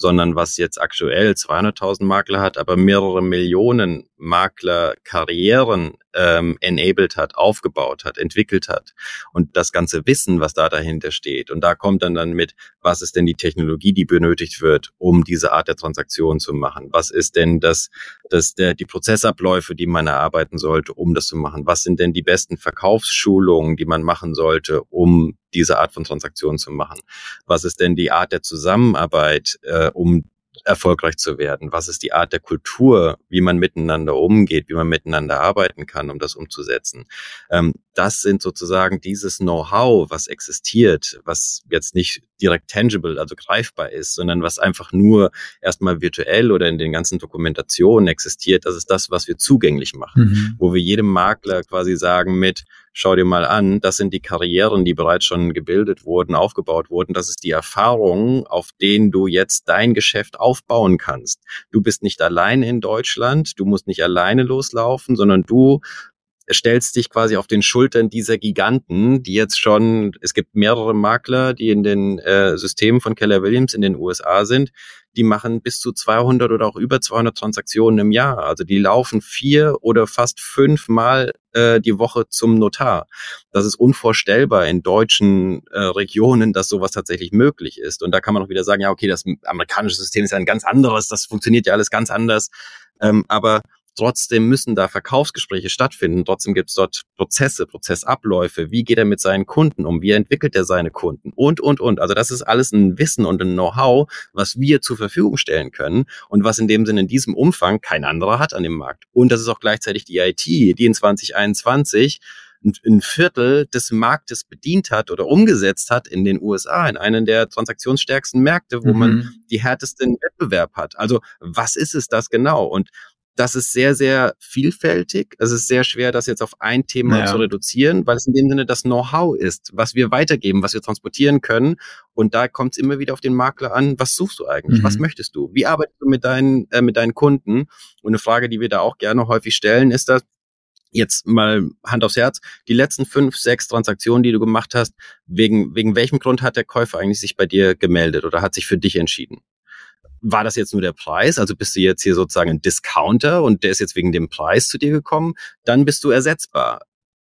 sondern was jetzt aktuell 200.000 Makler hat, aber mehrere Millionen Maklerkarrieren ähm, enabled hat, aufgebaut hat, entwickelt hat und das ganze Wissen, was da dahinter steht. Und da kommt dann dann mit, was ist denn die Technologie, die benötigt wird, um diese Art der Transaktion zu machen? Was ist denn das, das der, die Prozessabläufe, die man erarbeiten sollte, um das zu machen? Was sind denn die besten Verkaufsschulungen, die man machen sollte, um diese Art von Transaktion zu machen? Was ist denn die Art der Zusammenarbeit, äh, um erfolgreich zu werden? Was ist die Art der Kultur, wie man miteinander umgeht, wie man miteinander arbeiten kann, um das umzusetzen? Ähm, das sind sozusagen dieses Know-how, was existiert, was jetzt nicht direkt tangible, also greifbar ist, sondern was einfach nur erstmal virtuell oder in den ganzen Dokumentationen existiert. Das ist das, was wir zugänglich machen, mhm. wo wir jedem Makler quasi sagen mit, schau dir mal an, das sind die Karrieren, die bereits schon gebildet wurden, aufgebaut wurden. Das ist die Erfahrung, auf denen du jetzt dein Geschäft aufbauen kannst. Du bist nicht allein in Deutschland, du musst nicht alleine loslaufen, sondern du stellst dich quasi auf den Schultern dieser Giganten, die jetzt schon, es gibt mehrere Makler, die in den äh, Systemen von Keller Williams in den USA sind, die machen bis zu 200 oder auch über 200 Transaktionen im Jahr. Also die laufen vier oder fast fünfmal äh, die Woche zum Notar. Das ist unvorstellbar in deutschen äh, Regionen, dass sowas tatsächlich möglich ist. Und da kann man auch wieder sagen, ja, okay, das amerikanische System ist ja ein ganz anderes, das funktioniert ja alles ganz anders. Ähm, aber Trotzdem müssen da Verkaufsgespräche stattfinden. Trotzdem gibt es dort Prozesse, Prozessabläufe. Wie geht er mit seinen Kunden um? Wie entwickelt er seine Kunden? Und, und, und. Also das ist alles ein Wissen und ein Know-how, was wir zur Verfügung stellen können und was in dem Sinne in diesem Umfang kein anderer hat an dem Markt. Und das ist auch gleichzeitig die IT, die in 2021 ein Viertel des Marktes bedient hat oder umgesetzt hat in den USA, in einen der transaktionsstärksten Märkte, wo mhm. man die härtesten Wettbewerb hat. Also was ist es das genau? Und das ist sehr, sehr vielfältig. Es ist sehr schwer, das jetzt auf ein Thema naja. zu reduzieren, weil es in dem Sinne das Know-how ist, was wir weitergeben, was wir transportieren können. Und da kommt es immer wieder auf den Makler an, was suchst du eigentlich? Mhm. Was möchtest du? Wie arbeitest du mit deinen, äh, mit deinen Kunden? Und eine Frage, die wir da auch gerne häufig stellen, ist das, jetzt mal Hand aufs Herz, die letzten fünf, sechs Transaktionen, die du gemacht hast, wegen, wegen welchem Grund hat der Käufer eigentlich sich bei dir gemeldet oder hat sich für dich entschieden? War das jetzt nur der Preis? Also bist du jetzt hier sozusagen ein Discounter und der ist jetzt wegen dem Preis zu dir gekommen? Dann bist du ersetzbar.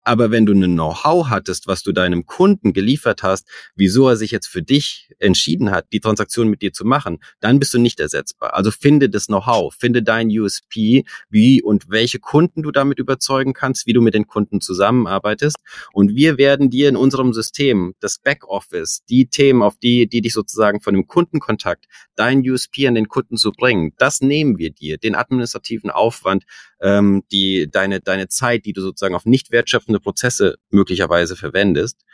Aber wenn du ein Know-how hattest, was du deinem Kunden geliefert hast, wieso er sich jetzt für dich entschieden hat, die Transaktion mit dir zu machen, dann bist du nicht ersetzbar. Also finde das Know-how, finde dein USP, wie und welche Kunden du damit überzeugen kannst, wie du mit den Kunden zusammenarbeitest. Und wir werden dir in unserem System, das Backoffice, die Themen, auf die, die dich sozusagen von dem Kundenkontakt, dein USP an den Kunden zu bringen, das nehmen wir dir, den administrativen Aufwand, ähm, die deine deine Zeit, die du sozusagen auf nicht wertschöpfende Prozesse möglicherweise verwendest.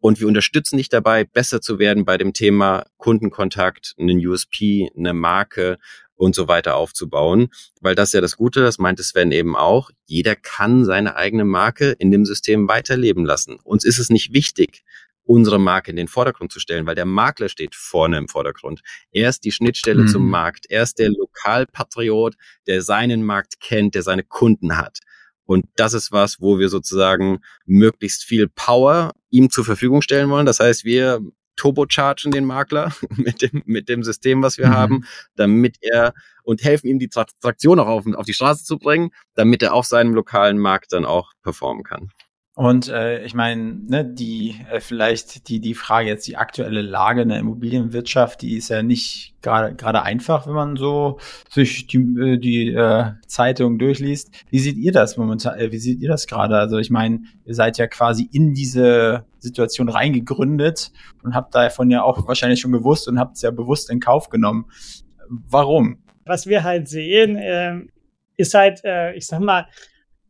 Und wir unterstützen dich dabei, besser zu werden bei dem Thema Kundenkontakt, einen USP, eine Marke und so weiter aufzubauen. Weil das ist ja das Gute, das meinte Sven eben auch. Jeder kann seine eigene Marke in dem System weiterleben lassen. Uns ist es nicht wichtig, unsere Marke in den Vordergrund zu stellen, weil der Makler steht vorne im Vordergrund. Er ist die Schnittstelle mhm. zum Markt. Er ist der Lokalpatriot, der seinen Markt kennt, der seine Kunden hat. Und das ist was, wo wir sozusagen möglichst viel Power ihm zur Verfügung stellen wollen. Das heißt, wir turbochargen den Makler (laughs) mit dem, mit dem System, was wir mhm. haben, damit er und helfen ihm die Traktion auch auf, auf die Straße zu bringen, damit er auf seinem lokalen Markt dann auch performen kann. Und äh, ich meine, ne, die äh, vielleicht die die Frage jetzt die aktuelle Lage in der Immobilienwirtschaft, die ist ja nicht gerade gerade einfach, wenn man so sich die äh, die äh, Zeitung durchliest. Wie seht ihr das momentan? Äh, wie seht ihr das gerade? Also ich meine, ihr seid ja quasi in diese Situation reingegründet und habt davon ja auch wahrscheinlich schon gewusst und habt es ja bewusst in Kauf genommen. Warum? Was wir halt sehen, äh, ist halt, äh, ich sag mal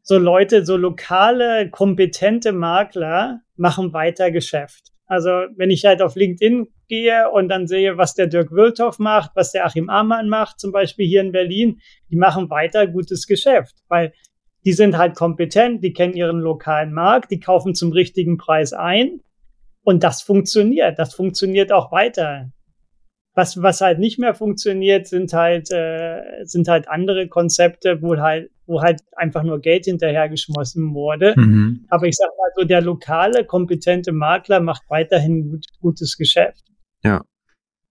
so Leute, so lokale, kompetente Makler machen weiter Geschäft. Also wenn ich halt auf LinkedIn gehe und dann sehe, was der Dirk Wülthoff macht, was der Achim Amann macht, zum Beispiel hier in Berlin, die machen weiter gutes Geschäft, weil die sind halt kompetent, die kennen ihren lokalen Markt, die kaufen zum richtigen Preis ein und das funktioniert. Das funktioniert auch weiter. Was, was halt nicht mehr funktioniert, sind halt, äh, sind halt andere Konzepte, wo halt, wo halt einfach nur Geld hinterhergeschmissen wurde. Mhm. Aber ich sag mal so, der lokale, kompetente Makler macht weiterhin gut, gutes Geschäft. Ja.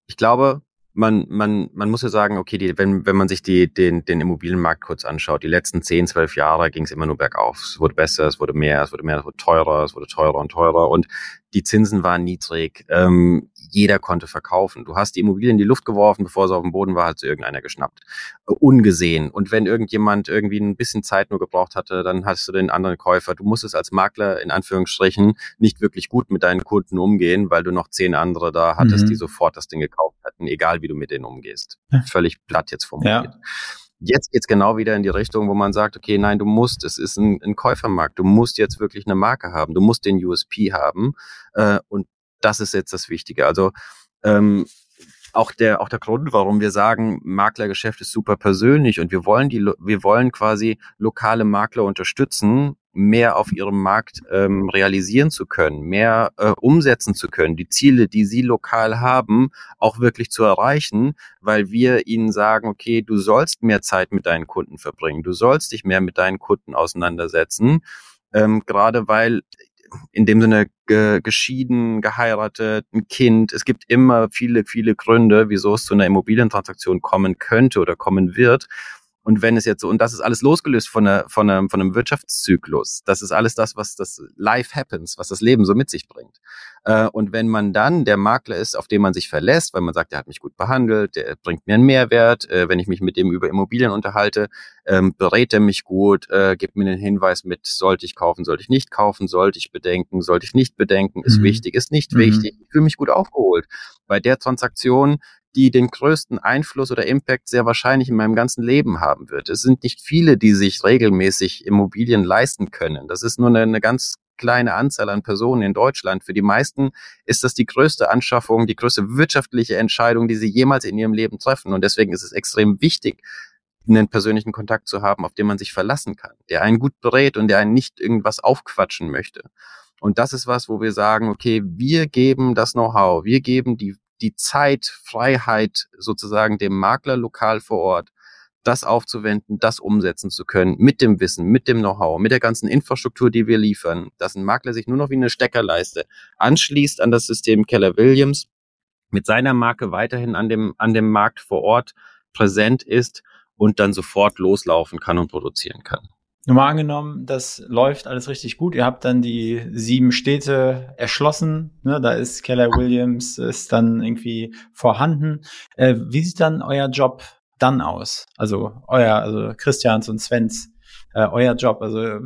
Ich glaube, man, man, man muss ja sagen, okay, die, wenn, wenn man sich die, den, den Immobilienmarkt kurz anschaut, die letzten 10, 12 Jahre ging es immer nur bergauf. Es wurde besser, es wurde mehr, es wurde mehr, es wurde teurer, es wurde teurer und teurer und die Zinsen waren niedrig. Ähm, jeder konnte verkaufen. Du hast die Immobilie in die Luft geworfen, bevor sie auf dem Boden war, hat sie irgendeiner geschnappt. Äh, ungesehen. Und wenn irgendjemand irgendwie ein bisschen Zeit nur gebraucht hatte, dann hast du den anderen Käufer. Du musstest als Makler in Anführungsstrichen nicht wirklich gut mit deinen Kunden umgehen, weil du noch zehn andere da hattest, mhm. die sofort das Ding gekauft hatten, egal wie du mit denen umgehst. Völlig platt jetzt formuliert. Ja. Jetzt geht's genau wieder in die Richtung, wo man sagt, okay, nein, du musst, es ist ein, ein Käufermarkt, du musst jetzt wirklich eine Marke haben, du musst den USP haben äh, und das ist jetzt das Wichtige. Also ähm, auch der auch der Grund, warum wir sagen, Maklergeschäft ist super persönlich und wir wollen die wir wollen quasi lokale Makler unterstützen, mehr auf ihrem Markt ähm, realisieren zu können, mehr äh, umsetzen zu können, die Ziele, die sie lokal haben, auch wirklich zu erreichen, weil wir ihnen sagen, okay, du sollst mehr Zeit mit deinen Kunden verbringen, du sollst dich mehr mit deinen Kunden auseinandersetzen, ähm, gerade weil in dem Sinne ge geschieden, geheiratet, ein Kind. Es gibt immer viele, viele Gründe, wieso es zu einer Immobilientransaktion kommen könnte oder kommen wird. Und wenn es jetzt so, und das ist alles losgelöst von, einer, von, einem, von einem Wirtschaftszyklus, das ist alles das, was das Life happens, was das Leben so mit sich bringt. Äh, und wenn man dann der Makler ist, auf den man sich verlässt, weil man sagt, der hat mich gut behandelt, der bringt mir einen Mehrwert, äh, wenn ich mich mit dem über Immobilien unterhalte, ähm, berät er mich gut, äh, gibt mir einen Hinweis mit, sollte ich kaufen, sollte ich nicht kaufen, sollte ich bedenken, sollte ich nicht bedenken, ist mhm. wichtig, ist nicht mhm. wichtig, ich fühle mich gut aufgeholt. Bei der Transaktion die den größten Einfluss oder Impact sehr wahrscheinlich in meinem ganzen Leben haben wird. Es sind nicht viele, die sich regelmäßig Immobilien leisten können. Das ist nur eine, eine ganz kleine Anzahl an Personen in Deutschland. Für die meisten ist das die größte Anschaffung, die größte wirtschaftliche Entscheidung, die sie jemals in ihrem Leben treffen. Und deswegen ist es extrem wichtig, einen persönlichen Kontakt zu haben, auf den man sich verlassen kann, der einen gut berät und der einen nicht irgendwas aufquatschen möchte. Und das ist was, wo wir sagen, okay, wir geben das Know-how, wir geben die die Zeit, Freiheit sozusagen dem Makler lokal vor Ort, das aufzuwenden, das umsetzen zu können, mit dem Wissen, mit dem Know-how, mit der ganzen Infrastruktur, die wir liefern, dass ein Makler sich nur noch wie eine Steckerleiste anschließt an das System Keller Williams, mit seiner Marke weiterhin an dem, an dem Markt vor Ort präsent ist und dann sofort loslaufen kann und produzieren kann. Nur mal angenommen, das läuft alles richtig gut. Ihr habt dann die sieben Städte erschlossen. Ne? Da ist Keller Williams ist dann irgendwie vorhanden. Äh, wie sieht dann euer Job dann aus? Also euer, also Christians und Svens, äh, euer Job. Also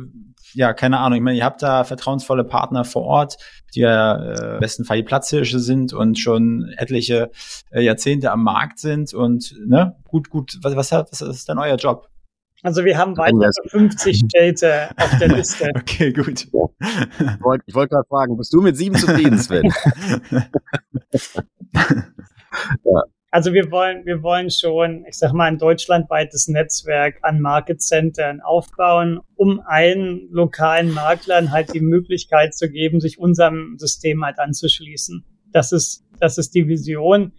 ja, keine Ahnung. Ich meine, ihr habt da vertrauensvolle Partner vor Ort, die ja äh, im besten Fall die Platzhirsche sind und schon etliche äh, Jahrzehnte am Markt sind und ne, gut, gut. Was, was, was ist dann euer Job? Also wir haben weitere 50 Städte auf der (laughs) Liste. Okay, gut. Ich wollte wollt gerade fragen, bist du mit sieben zufrieden, Sven? (laughs) ja. Also wir wollen, wir wollen schon, ich sag mal, ein deutschlandweites Netzwerk an Market Centern aufbauen, um allen lokalen Maklern halt die Möglichkeit zu geben, sich unserem System halt anzuschließen. Das ist, das ist die Vision.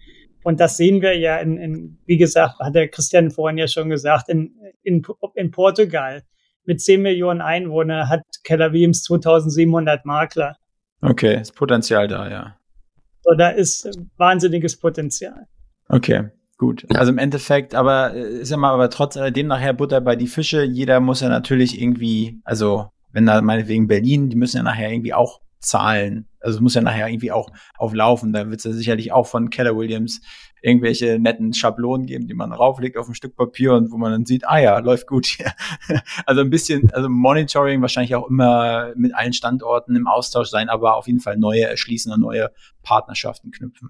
Und das sehen wir ja in, in wie gesagt, hat der Christian vorhin ja schon gesagt, in, in, in Portugal mit 10 Millionen Einwohnern hat Keller Williams 2700 Makler. Okay, ist Potenzial da, ja. So, da ist wahnsinniges Potenzial. Okay. Gut, also im Endeffekt, aber äh, ist ja mal, aber trotz alledem nachher Butter bei die Fische. Jeder muss ja natürlich irgendwie, also wenn da meinetwegen Berlin, die müssen ja nachher irgendwie auch zahlen. Also es muss ja nachher irgendwie auch auflaufen. Da wird es ja sicherlich auch von Keller Williams irgendwelche netten Schablonen geben, die man rauflegt auf ein Stück Papier und wo man dann sieht, ah ja, läuft gut hier. (laughs) also ein bisschen, also Monitoring wahrscheinlich auch immer mit allen Standorten im Austausch sein, aber auf jeden Fall neue erschließen und neue Partnerschaften knüpfen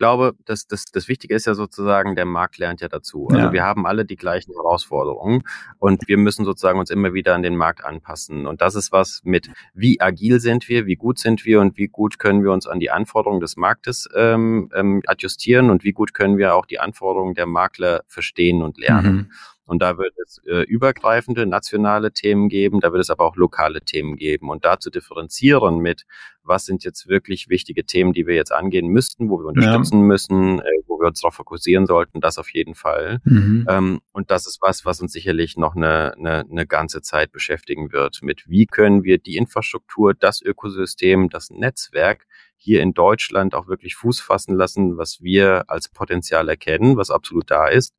glaube, das, das, das Wichtige ist ja sozusagen, der Markt lernt ja dazu. Also ja. wir haben alle die gleichen Herausforderungen und wir müssen sozusagen uns immer wieder an den Markt anpassen. Und das ist was mit, wie agil sind wir, wie gut sind wir und wie gut können wir uns an die Anforderungen des Marktes ähm, ähm, adjustieren und wie gut können wir auch die Anforderungen der Makler verstehen und lernen. Mhm. Und da wird es äh, übergreifende nationale Themen geben, da wird es aber auch lokale Themen geben. Und da zu differenzieren mit, was sind jetzt wirklich wichtige Themen, die wir jetzt angehen müssten, wo wir unterstützen ja. müssen, äh, wo wir uns darauf fokussieren sollten, das auf jeden Fall. Mhm. Ähm, und das ist was, was uns sicherlich noch eine, eine, eine ganze Zeit beschäftigen wird, mit wie können wir die Infrastruktur, das Ökosystem, das Netzwerk hier in Deutschland auch wirklich Fuß fassen lassen, was wir als Potenzial erkennen, was absolut da ist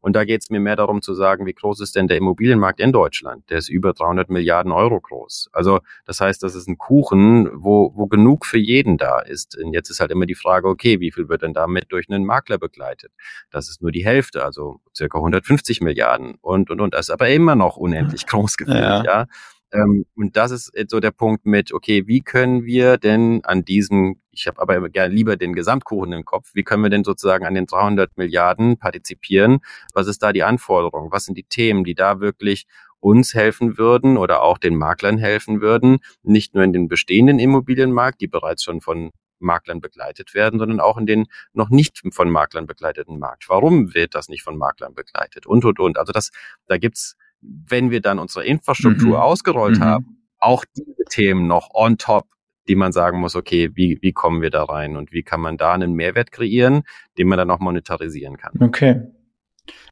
und da geht es mir mehr darum zu sagen, wie groß ist denn der Immobilienmarkt in Deutschland? Der ist über 300 Milliarden Euro groß. Also das heißt, das ist ein Kuchen, wo, wo genug für jeden da ist. Und jetzt ist halt immer die Frage, okay, wie viel wird denn damit durch einen Makler begleitet? Das ist nur die Hälfte, also circa 150 Milliarden und, und, und. Das ist aber immer noch unendlich groß gefühlt, ja. ja. Ähm, und das ist so der Punkt mit, okay, wie können wir denn an diesem, ich habe aber gerne lieber den Gesamtkuchen im Kopf, wie können wir denn sozusagen an den 300 Milliarden partizipieren? Was ist da die Anforderung? Was sind die Themen, die da wirklich uns helfen würden oder auch den Maklern helfen würden, nicht nur in den bestehenden Immobilienmarkt, die bereits schon von Maklern begleitet werden, sondern auch in den noch nicht von Maklern begleiteten Markt. Warum wird das nicht von Maklern begleitet? Und, und, und. Also das, da gibt's wenn wir dann unsere Infrastruktur mhm. ausgerollt mhm. haben, auch diese Themen noch on top, die man sagen muss, okay, wie, wie kommen wir da rein und wie kann man da einen Mehrwert kreieren, den man dann auch monetarisieren kann. Okay.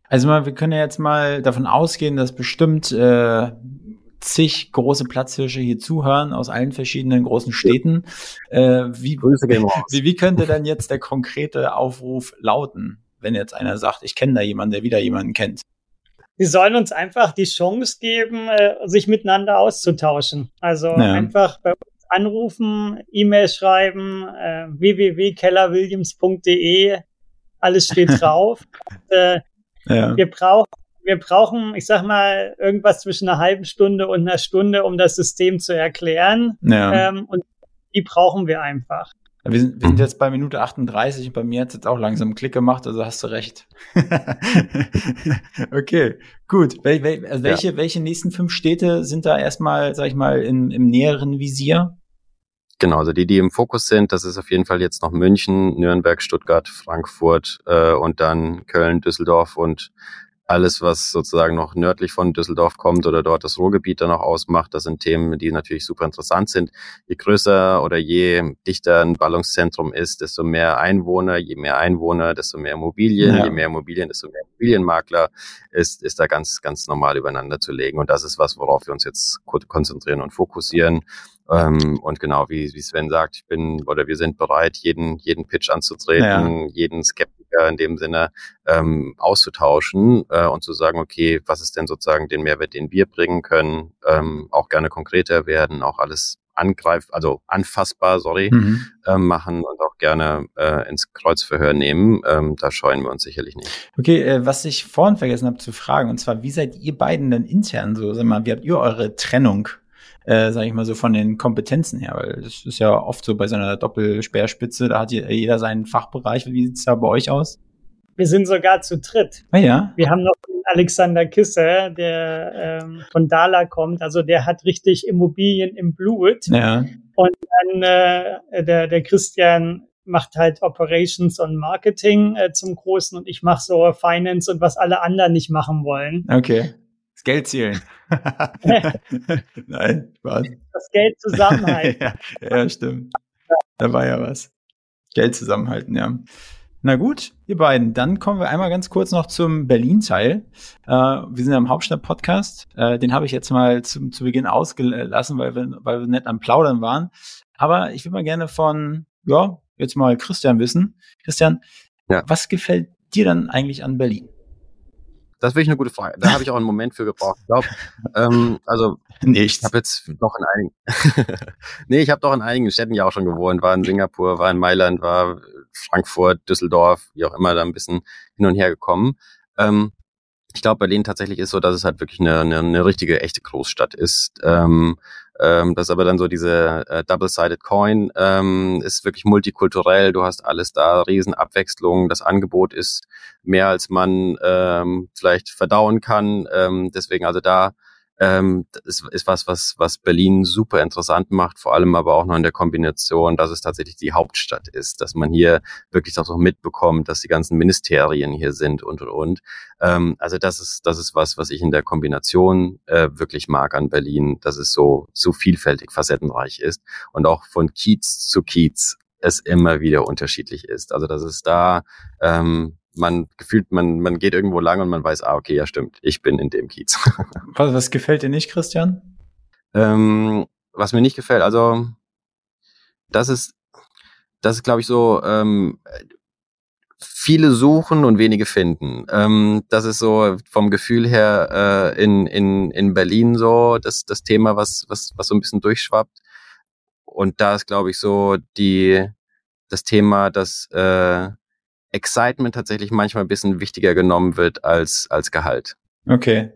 Also mal, wir können ja jetzt mal davon ausgehen, dass bestimmt äh, zig große Platzhirsche hier zuhören aus allen verschiedenen großen Städten. Äh, wie, wie, wie könnte dann jetzt der konkrete Aufruf lauten, wenn jetzt einer sagt, ich kenne da jemanden, der wieder jemanden kennt? Die sollen uns einfach die Chance geben, äh, sich miteinander auszutauschen. Also ja. einfach bei uns anrufen, E-Mail schreiben, äh, www.kellerwilliams.de, alles steht (laughs) drauf. Und, äh, ja. Wir brauchen wir brauchen, ich sag mal, irgendwas zwischen einer halben Stunde und einer Stunde, um das System zu erklären. Ja. Ähm, und die brauchen wir einfach. Wir sind, wir sind mhm. jetzt bei Minute 38 und bei mir hat es jetzt auch langsam einen Klick gemacht, also hast du recht. (laughs) okay, gut. Wel, wel, also welche, ja. welche nächsten fünf Städte sind da erstmal, sag ich mal, in, im näheren Visier? Genau, also die, die im Fokus sind, das ist auf jeden Fall jetzt noch München, Nürnberg, Stuttgart, Frankfurt äh, und dann Köln, Düsseldorf und alles, was sozusagen noch nördlich von Düsseldorf kommt oder dort das Ruhrgebiet dann auch ausmacht, das sind Themen, die natürlich super interessant sind. Je größer oder je dichter ein Ballungszentrum ist, desto mehr Einwohner, je mehr Einwohner, desto mehr Immobilien, ja. je mehr Immobilien, desto mehr Immobilienmakler ist, ist da ganz, ganz normal übereinander zu legen. Und das ist was, worauf wir uns jetzt konzentrieren und fokussieren. Ähm, und genau, wie, wie Sven sagt, ich bin oder wir sind bereit, jeden, jeden Pitch anzutreten, ja. jeden Skeptiker in dem Sinne ähm, auszutauschen äh, und zu sagen, okay, was ist denn sozusagen den Mehrwert, den wir bringen können, ähm, auch gerne konkreter werden, auch alles angreift, also anfassbar, sorry, mhm. äh, machen und auch gerne äh, ins Kreuzverhör nehmen. Ähm, da scheuen wir uns sicherlich nicht. Okay, äh, was ich vorhin vergessen habe zu fragen, und zwar, wie seid ihr beiden denn intern so? Sag mal, wie habt ihr eure Trennung äh, sage ich mal so, von den Kompetenzen her, weil das ist ja oft so bei so einer Doppelsperrspitze, da hat jeder seinen Fachbereich. Wie sieht's da bei euch aus? Wir sind sogar zu dritt. Ah, ja. Wir haben noch Alexander Kisse, der ähm, von Dala kommt. Also der hat richtig Immobilien im Blut. Ja. Und dann äh, der, der Christian macht halt Operations und Marketing äh, zum Großen und ich mache so Finance und was alle anderen nicht machen wollen. Okay. Das Geld zählen. (laughs) Nein, was? Das Geld zusammenhalten. (laughs) ja, ja, stimmt. Da war ja was. Geld zusammenhalten, ja. Na gut, ihr beiden, dann kommen wir einmal ganz kurz noch zum Berlin-Teil. Äh, wir sind ja im Hauptstadt-Podcast. Äh, den habe ich jetzt mal zum, zu Beginn ausgelassen, weil wir, weil wir nett am Plaudern waren. Aber ich würde mal gerne von ja, jetzt mal Christian wissen. Christian, ja. was gefällt dir dann eigentlich an Berlin? Das ist wirklich eine gute Frage. Da habe ich auch einen Moment für gebraucht. Ich glaube, ähm, also (laughs) nicht. Ich habe jetzt doch in einigen, (laughs) nee, ich habe doch in einigen Städten ja auch schon gewohnt. War in Singapur, war in Mailand, war Frankfurt, Düsseldorf, wie auch immer, da ein bisschen hin und her gekommen. Ähm, ich glaube, Berlin tatsächlich ist so, dass es halt wirklich eine, eine, eine richtige, echte Großstadt ist. Ähm, ähm, das ist aber dann so diese äh, Double-Sided Coin, ähm, ist wirklich multikulturell, du hast alles da, Riesenabwechslung, das Angebot ist mehr, als man ähm, vielleicht verdauen kann. Ähm, deswegen also da ähm, das ist, was, was, was Berlin super interessant macht, vor allem aber auch noch in der Kombination, dass es tatsächlich die Hauptstadt ist, dass man hier wirklich auch mitbekommt, dass die ganzen Ministerien hier sind und und und. Ähm, also das ist, das ist was, was ich in der Kombination äh, wirklich mag an Berlin, dass es so, so vielfältig facettenreich ist und auch von Kiez zu Kiez es immer wieder unterschiedlich ist. Also dass es da ähm, man gefühlt, man, man geht irgendwo lang und man weiß, ah, okay, ja stimmt, ich bin in dem Kiez. (laughs) was, was gefällt dir nicht, Christian? Ähm, was mir nicht gefällt, also das ist, das ist, glaube ich, so, ähm, viele suchen und wenige finden. Ähm, das ist so vom Gefühl her äh, in, in, in Berlin so das, das Thema, was, was, was so ein bisschen durchschwappt. Und da ist, glaube ich, so die, das Thema, dass äh, Excitement tatsächlich manchmal ein bisschen wichtiger genommen wird als, als Gehalt. Okay.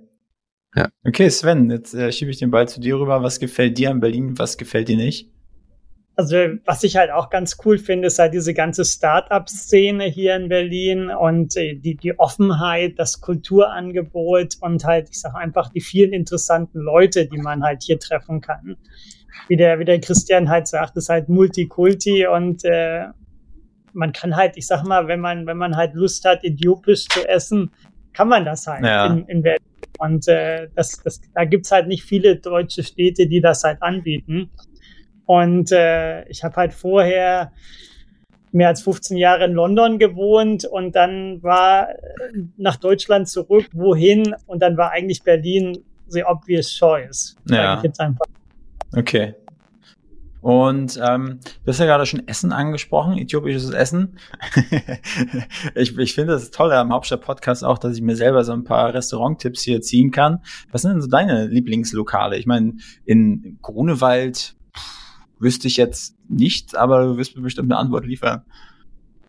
Ja. Okay, Sven, jetzt äh, schiebe ich den Ball zu dir rüber. Was gefällt dir an Berlin, was gefällt dir nicht? Also, was ich halt auch ganz cool finde, ist halt diese ganze Start-up-Szene hier in Berlin und äh, die, die Offenheit, das Kulturangebot und halt, ich sage einfach, die vielen interessanten Leute, die man halt hier treffen kann. Wie der, wie der Christian halt sagt, ist halt Multikulti und äh, man kann halt, ich sag mal, wenn man, wenn man halt Lust hat, idiotisch zu essen, kann man das halt ja. in, in Berlin. Und äh, das, das, da gibt's halt nicht viele deutsche Städte, die das halt anbieten. Und äh, ich habe halt vorher mehr als 15 Jahre in London gewohnt und dann war nach Deutschland zurück, wohin? Und dann war eigentlich Berlin the obvious choice. Ja. Jetzt einfach. Okay. Und ähm, du hast ja gerade schon Essen angesprochen, äthiopisches Essen. (laughs) ich ich finde das toll am Hauptstadt-Podcast auch, dass ich mir selber so ein paar Restaurant-Tipps hier ziehen kann. Was sind denn so deine Lieblingslokale? Ich meine, in Grunewald wüsste ich jetzt nichts, aber du wirst mir bestimmt eine Antwort liefern.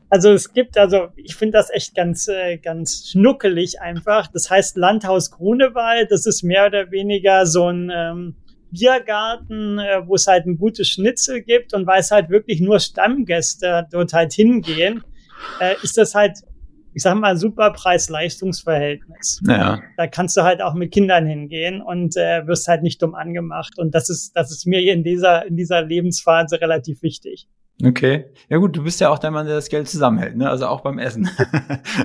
Also es gibt, also ich finde das echt ganz, äh, ganz schnuckelig einfach. Das heißt Landhaus Grunewald, das ist mehr oder weniger so ein ähm, Biergarten, äh, wo es halt ein gutes Schnitzel gibt und weil es halt wirklich nur Stammgäste dort halt hingehen, äh, ist das halt, ich sag mal, super Preis-Leistungs-Verhältnis. Ja. Da kannst du halt auch mit Kindern hingehen und äh, wirst halt nicht dumm angemacht. Und das ist, das ist mir in dieser, in dieser Lebensphase relativ wichtig. Okay. Ja gut, du bist ja auch der Mann, der das Geld zusammenhält, ne? Also auch beim Essen.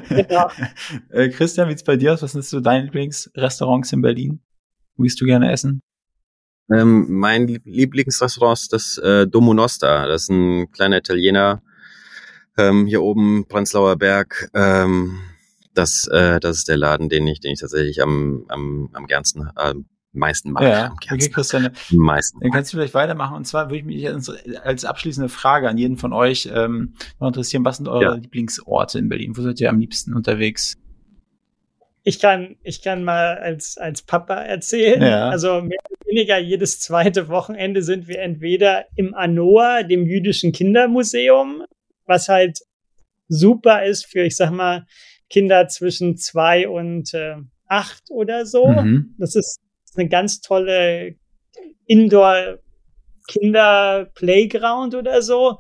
Genau. (laughs) äh, Christian, wie sieht's bei dir aus? Was sind so deine Lieblingsrestaurants in Berlin? Wo gehst du gerne essen? Ähm, mein Lieblingsrestaurant ist das äh, Domo Nosta. Das ist ein kleiner Italiener ähm, hier oben, Prenzlauer Berg. Ähm, das, äh, das ist der Laden, den ich, den ich tatsächlich am, am, am gernsten, äh, meisten mag. Ja, okay, Christian. Meisten. Dann kannst du vielleicht weitermachen. Und zwar würde ich mich als abschließende Frage an jeden von euch ähm, noch interessieren, was sind eure ja. Lieblingsorte in Berlin? Wo seid ihr am liebsten unterwegs? Ich kann, ich kann mal als, als Papa erzählen. Ja. Also mehr oder weniger jedes zweite Wochenende sind wir entweder im Anoa, dem jüdischen Kindermuseum, was halt super ist für, ich sag mal, Kinder zwischen zwei und äh, acht oder so. Mhm. Das ist eine ganz tolle Indoor Kinder Playground oder so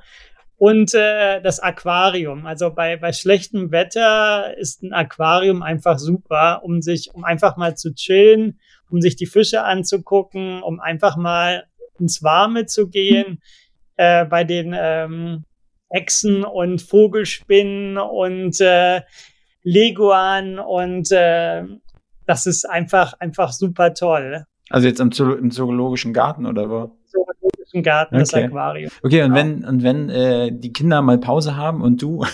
und äh, das Aquarium. Also bei, bei schlechtem Wetter ist ein Aquarium einfach super, um sich, um einfach mal zu chillen, um sich die Fische anzugucken, um einfach mal ins Warme zu gehen. Äh, bei den ähm, Echsen und Vogelspinnen und äh, Leguan und äh, das ist einfach einfach super toll. Also jetzt im, Zo im zoologischen Garten oder wo? Zoologischen Garten, okay. das Aquarium. Okay, und genau. wenn, und wenn äh, die Kinder mal Pause haben und du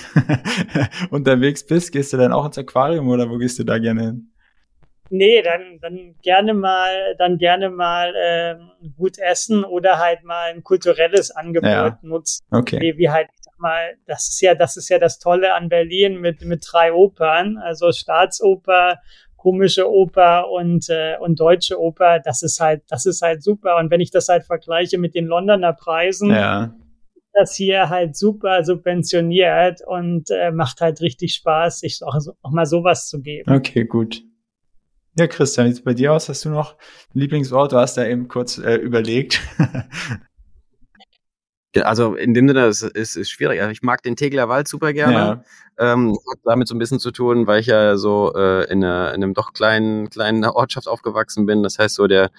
(laughs) unterwegs bist, gehst du dann auch ins Aquarium oder wo gehst du da gerne hin? Nee, dann, dann gerne mal, dann gerne mal ähm, gut essen oder halt mal ein kulturelles Angebot ja. nutzen. Okay. Wie, wie halt mal, das ist ja, das ist ja das Tolle an Berlin mit, mit drei Opern, also Staatsoper, komische Oper und, äh, und deutsche Oper, das ist halt, das ist halt super. Und wenn ich das halt vergleiche mit den Londoner Preisen, ja. das hier halt super subventioniert und äh, macht halt richtig Spaß, sich auch, auch mal sowas zu geben. Okay, gut. Ja, Christian, sieht bei dir aus? Hast du noch einen Lieblingsort? Du hast da eben kurz äh, überlegt. (laughs) Also in dem Sinne ist es ist schwierig. Ich mag den Tegeler Wald super gerne. Ja. Ähm, hat damit so ein bisschen zu tun, weil ich ja so äh, in, einer, in einem doch kleinen kleinen Ortschaft aufgewachsen bin. Das heißt so der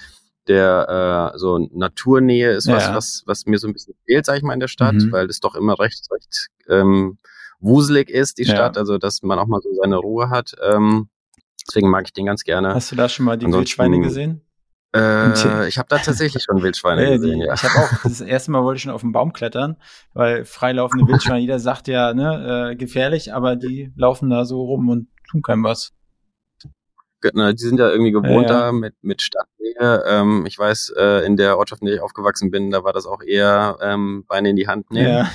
der äh, so Naturnähe ist was ja. was was mir so ein bisschen fehlt, sag ich mal in der Stadt, mhm. weil es doch immer recht recht ähm, wuselig ist die ja. Stadt. Also dass man auch mal so seine Ruhe hat. Ähm, deswegen mag ich den ganz gerne. Hast du da schon mal die Ansonsten, Wildschweine gesehen? Äh, ich habe da tatsächlich schon Wildschweine ja, gesehen, ja. Ich habe auch, das erste Mal wollte ich schon auf den Baum klettern, weil freilaufende Wildschweine, jeder sagt ja, ne, äh, gefährlich, aber die laufen da so rum und tun keinem was. Genau, die sind ja irgendwie gewohnt ja, ja. da mit, mit Stadtnähe. Ähm, ich weiß, äh, in der Ortschaft, in der ich aufgewachsen bin, da war das auch eher ähm, Beine in die Hand nehmen. Ja.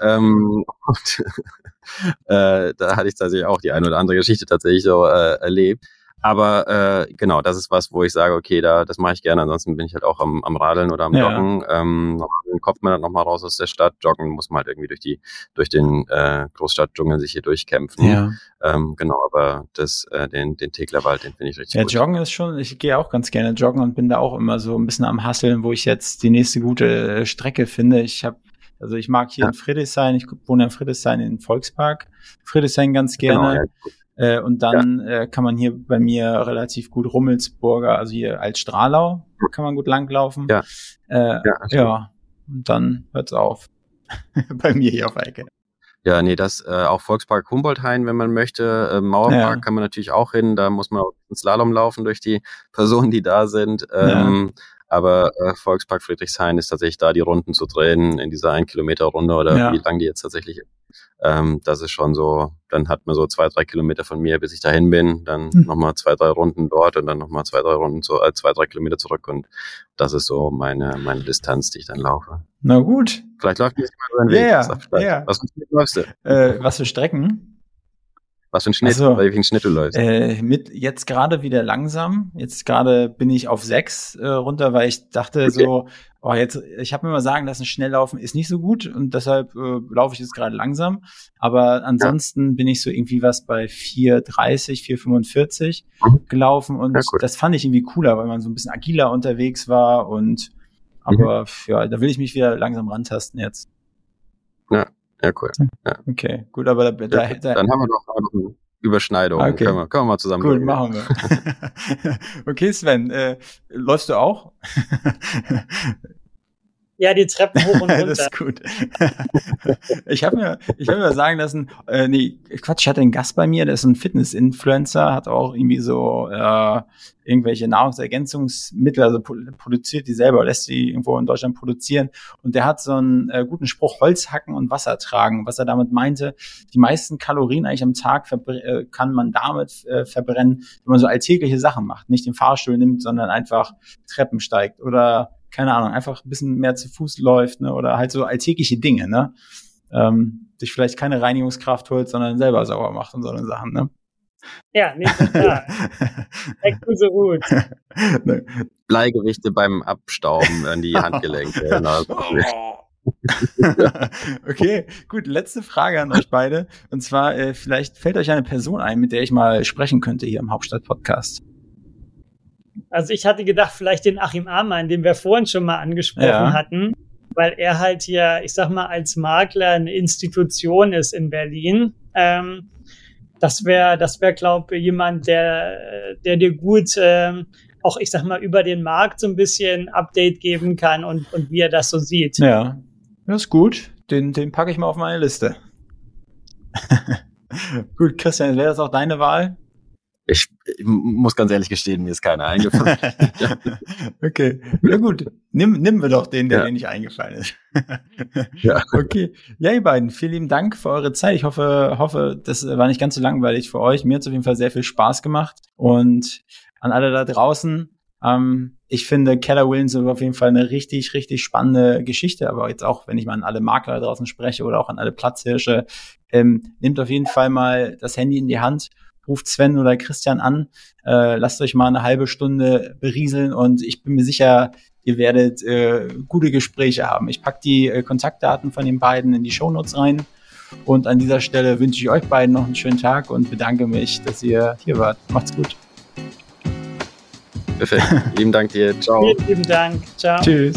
(laughs) ähm, und, (laughs) äh, da hatte ich tatsächlich auch die eine oder andere Geschichte tatsächlich so äh, erlebt. Aber äh, genau, das ist was, wo ich sage, okay, da das mache ich gerne. Ansonsten bin ich halt auch am, am Radeln oder am Joggen. Ja. Ähm, dann kommt man dann nochmal raus aus der Stadt. Joggen muss man halt irgendwie durch die durch den äh, Großstadtdschungel sich hier durchkämpfen. Ja. Ähm, genau, aber das äh, den den Teglerwald, den finde ich richtig ja, gut. Ja, Joggen ist schon. Ich gehe auch ganz gerne joggen und bin da auch immer so ein bisschen am Hasseln, wo ich jetzt die nächste gute äh, Strecke finde. Ich habe also ich mag hier ja. in Friedrichshain, ich wohne in Friedrichshain in Volkspark. Friedrichshain ganz genau, gerne. Genau, ja. Äh, und dann ja. äh, kann man hier bei mir relativ gut Rummelsburger, also hier als Strahlau, kann man gut langlaufen. Ja. Äh, ja, ja. Und dann hört's auf. (laughs) bei mir hier auf Ecke. Ja, nee, das äh, auch Volkspark Humboldthain, wenn man möchte. Äh, Mauerpark ja. kann man natürlich auch hin. Da muss man auch ins Slalom laufen durch die Personen, die da sind. Ähm, ja. Aber äh, Volkspark Friedrichshain ist tatsächlich da, die Runden zu drehen in dieser ein Kilometer Runde oder ja. wie lang die jetzt tatsächlich ist. Ähm, das ist schon so, dann hat man so zwei, drei Kilometer von mir, bis ich dahin bin, dann mhm. nochmal zwei, drei Runden dort und dann nochmal zwei, drei Runden, zu, äh, zwei, drei Kilometer zurück und das ist so meine, meine Distanz, die ich dann laufe. Na gut. Vielleicht läuft mir mal Weg. Ja, ja. Was, was läufst du? Äh, was für Strecken? Was für ein Schnitt, also, bei welchen Schnitt du läufst? Äh, mit jetzt gerade wieder langsam. Jetzt gerade bin ich auf sechs äh, runter, weil ich dachte okay. so, oh, jetzt, ich habe mir mal sagen lassen, Schnelllaufen ist nicht so gut und deshalb äh, laufe ich jetzt gerade langsam. Aber ansonsten ja. bin ich so irgendwie was bei 4,30, 4,45 mhm. gelaufen und ja, cool. das fand ich irgendwie cooler, weil man so ein bisschen agiler unterwegs war und aber mhm. ja, da will ich mich wieder langsam rantasten jetzt. Ja, ja, cool. Ja. Okay, gut, aber da, da, da dann haben wir noch eine Überschneidung. Okay. Können, wir, können wir mal zusammen. Gut, machen wir. (laughs) okay, Sven, äh, läufst du auch? (laughs) Ja, die Treppen hoch und (laughs) runter. das ist gut. (laughs) ich habe mir, ich habe mir sagen lassen, äh, nee, Quatsch, ich hatte einen Gast bei mir, der ist ein Fitness-Influencer, hat auch irgendwie so äh, irgendwelche Nahrungsergänzungsmittel, also produziert die selber, lässt die irgendwo in Deutschland produzieren. Und der hat so einen äh, guten Spruch, Holz hacken und Wasser tragen. Was er damit meinte, die meisten Kalorien eigentlich am Tag äh, kann man damit äh, verbrennen, wenn man so alltägliche Sachen macht. Nicht den Fahrstuhl nimmt, sondern einfach Treppen steigt oder keine Ahnung, einfach ein bisschen mehr zu Fuß läuft, ne, oder halt so alltägliche Dinge, ne, ähm, sich vielleicht keine Reinigungskraft holt, sondern selber sauber macht und so eine Sachen, ne. Ja, nicht (laughs) klar. Echt so gut. (laughs) Ne. Bleigewichte beim Abstauben an die Handgelenke. (laughs) genau. okay, gut. Letzte Frage an euch beide. Und zwar, äh, vielleicht fällt euch eine Person ein, mit der ich mal sprechen könnte hier im Hauptstadt-Podcast. Also ich hatte gedacht, vielleicht den Achim Amann, den wir vorhin schon mal angesprochen ja. hatten, weil er halt hier, ich sag mal, als Makler eine Institution ist in Berlin. Ähm, das wäre, das wäre, glaube ich, jemand, der, der dir gut ähm, auch, ich sag mal, über den Markt so ein bisschen Update geben kann und, und wie er das so sieht. Ja, das ist gut. Den, den packe ich mal auf meine Liste. (laughs) gut, Christian, wäre das auch deine Wahl? Ich, ich, muss ganz ehrlich gestehen, mir ist keiner eingefallen. (laughs) okay, na gut. Nimm, nimm wir doch den, der ja. dir nicht eingefallen ist. ja. (laughs) Okay. Ja, ihr beiden, vielen lieben Dank für eure Zeit. Ich hoffe, hoffe, das war nicht ganz so langweilig für euch. Mir hat es auf jeden Fall sehr viel Spaß gemacht. Und an alle da draußen, ähm, ich finde, Keller Williams ist auf jeden Fall eine richtig, richtig spannende Geschichte. Aber jetzt auch, wenn ich mal an alle Makler draußen spreche oder auch an alle Platzhirsche, ähm, nehmt auf jeden Fall mal das Handy in die Hand, ruft Sven oder Christian an, äh, lasst euch mal eine halbe Stunde berieseln und ich bin mir sicher, ihr werdet äh, gute Gespräche haben. Ich pack die äh, Kontaktdaten von den beiden in die Shownotes rein. Und an dieser Stelle wünsche ich euch beiden noch einen schönen Tag und bedanke mich, dass ihr hier wart. Macht's gut. Perfekt. (laughs) lieben Dank dir. Ciao. Vielen lieben Dank. Ciao. Tschüss.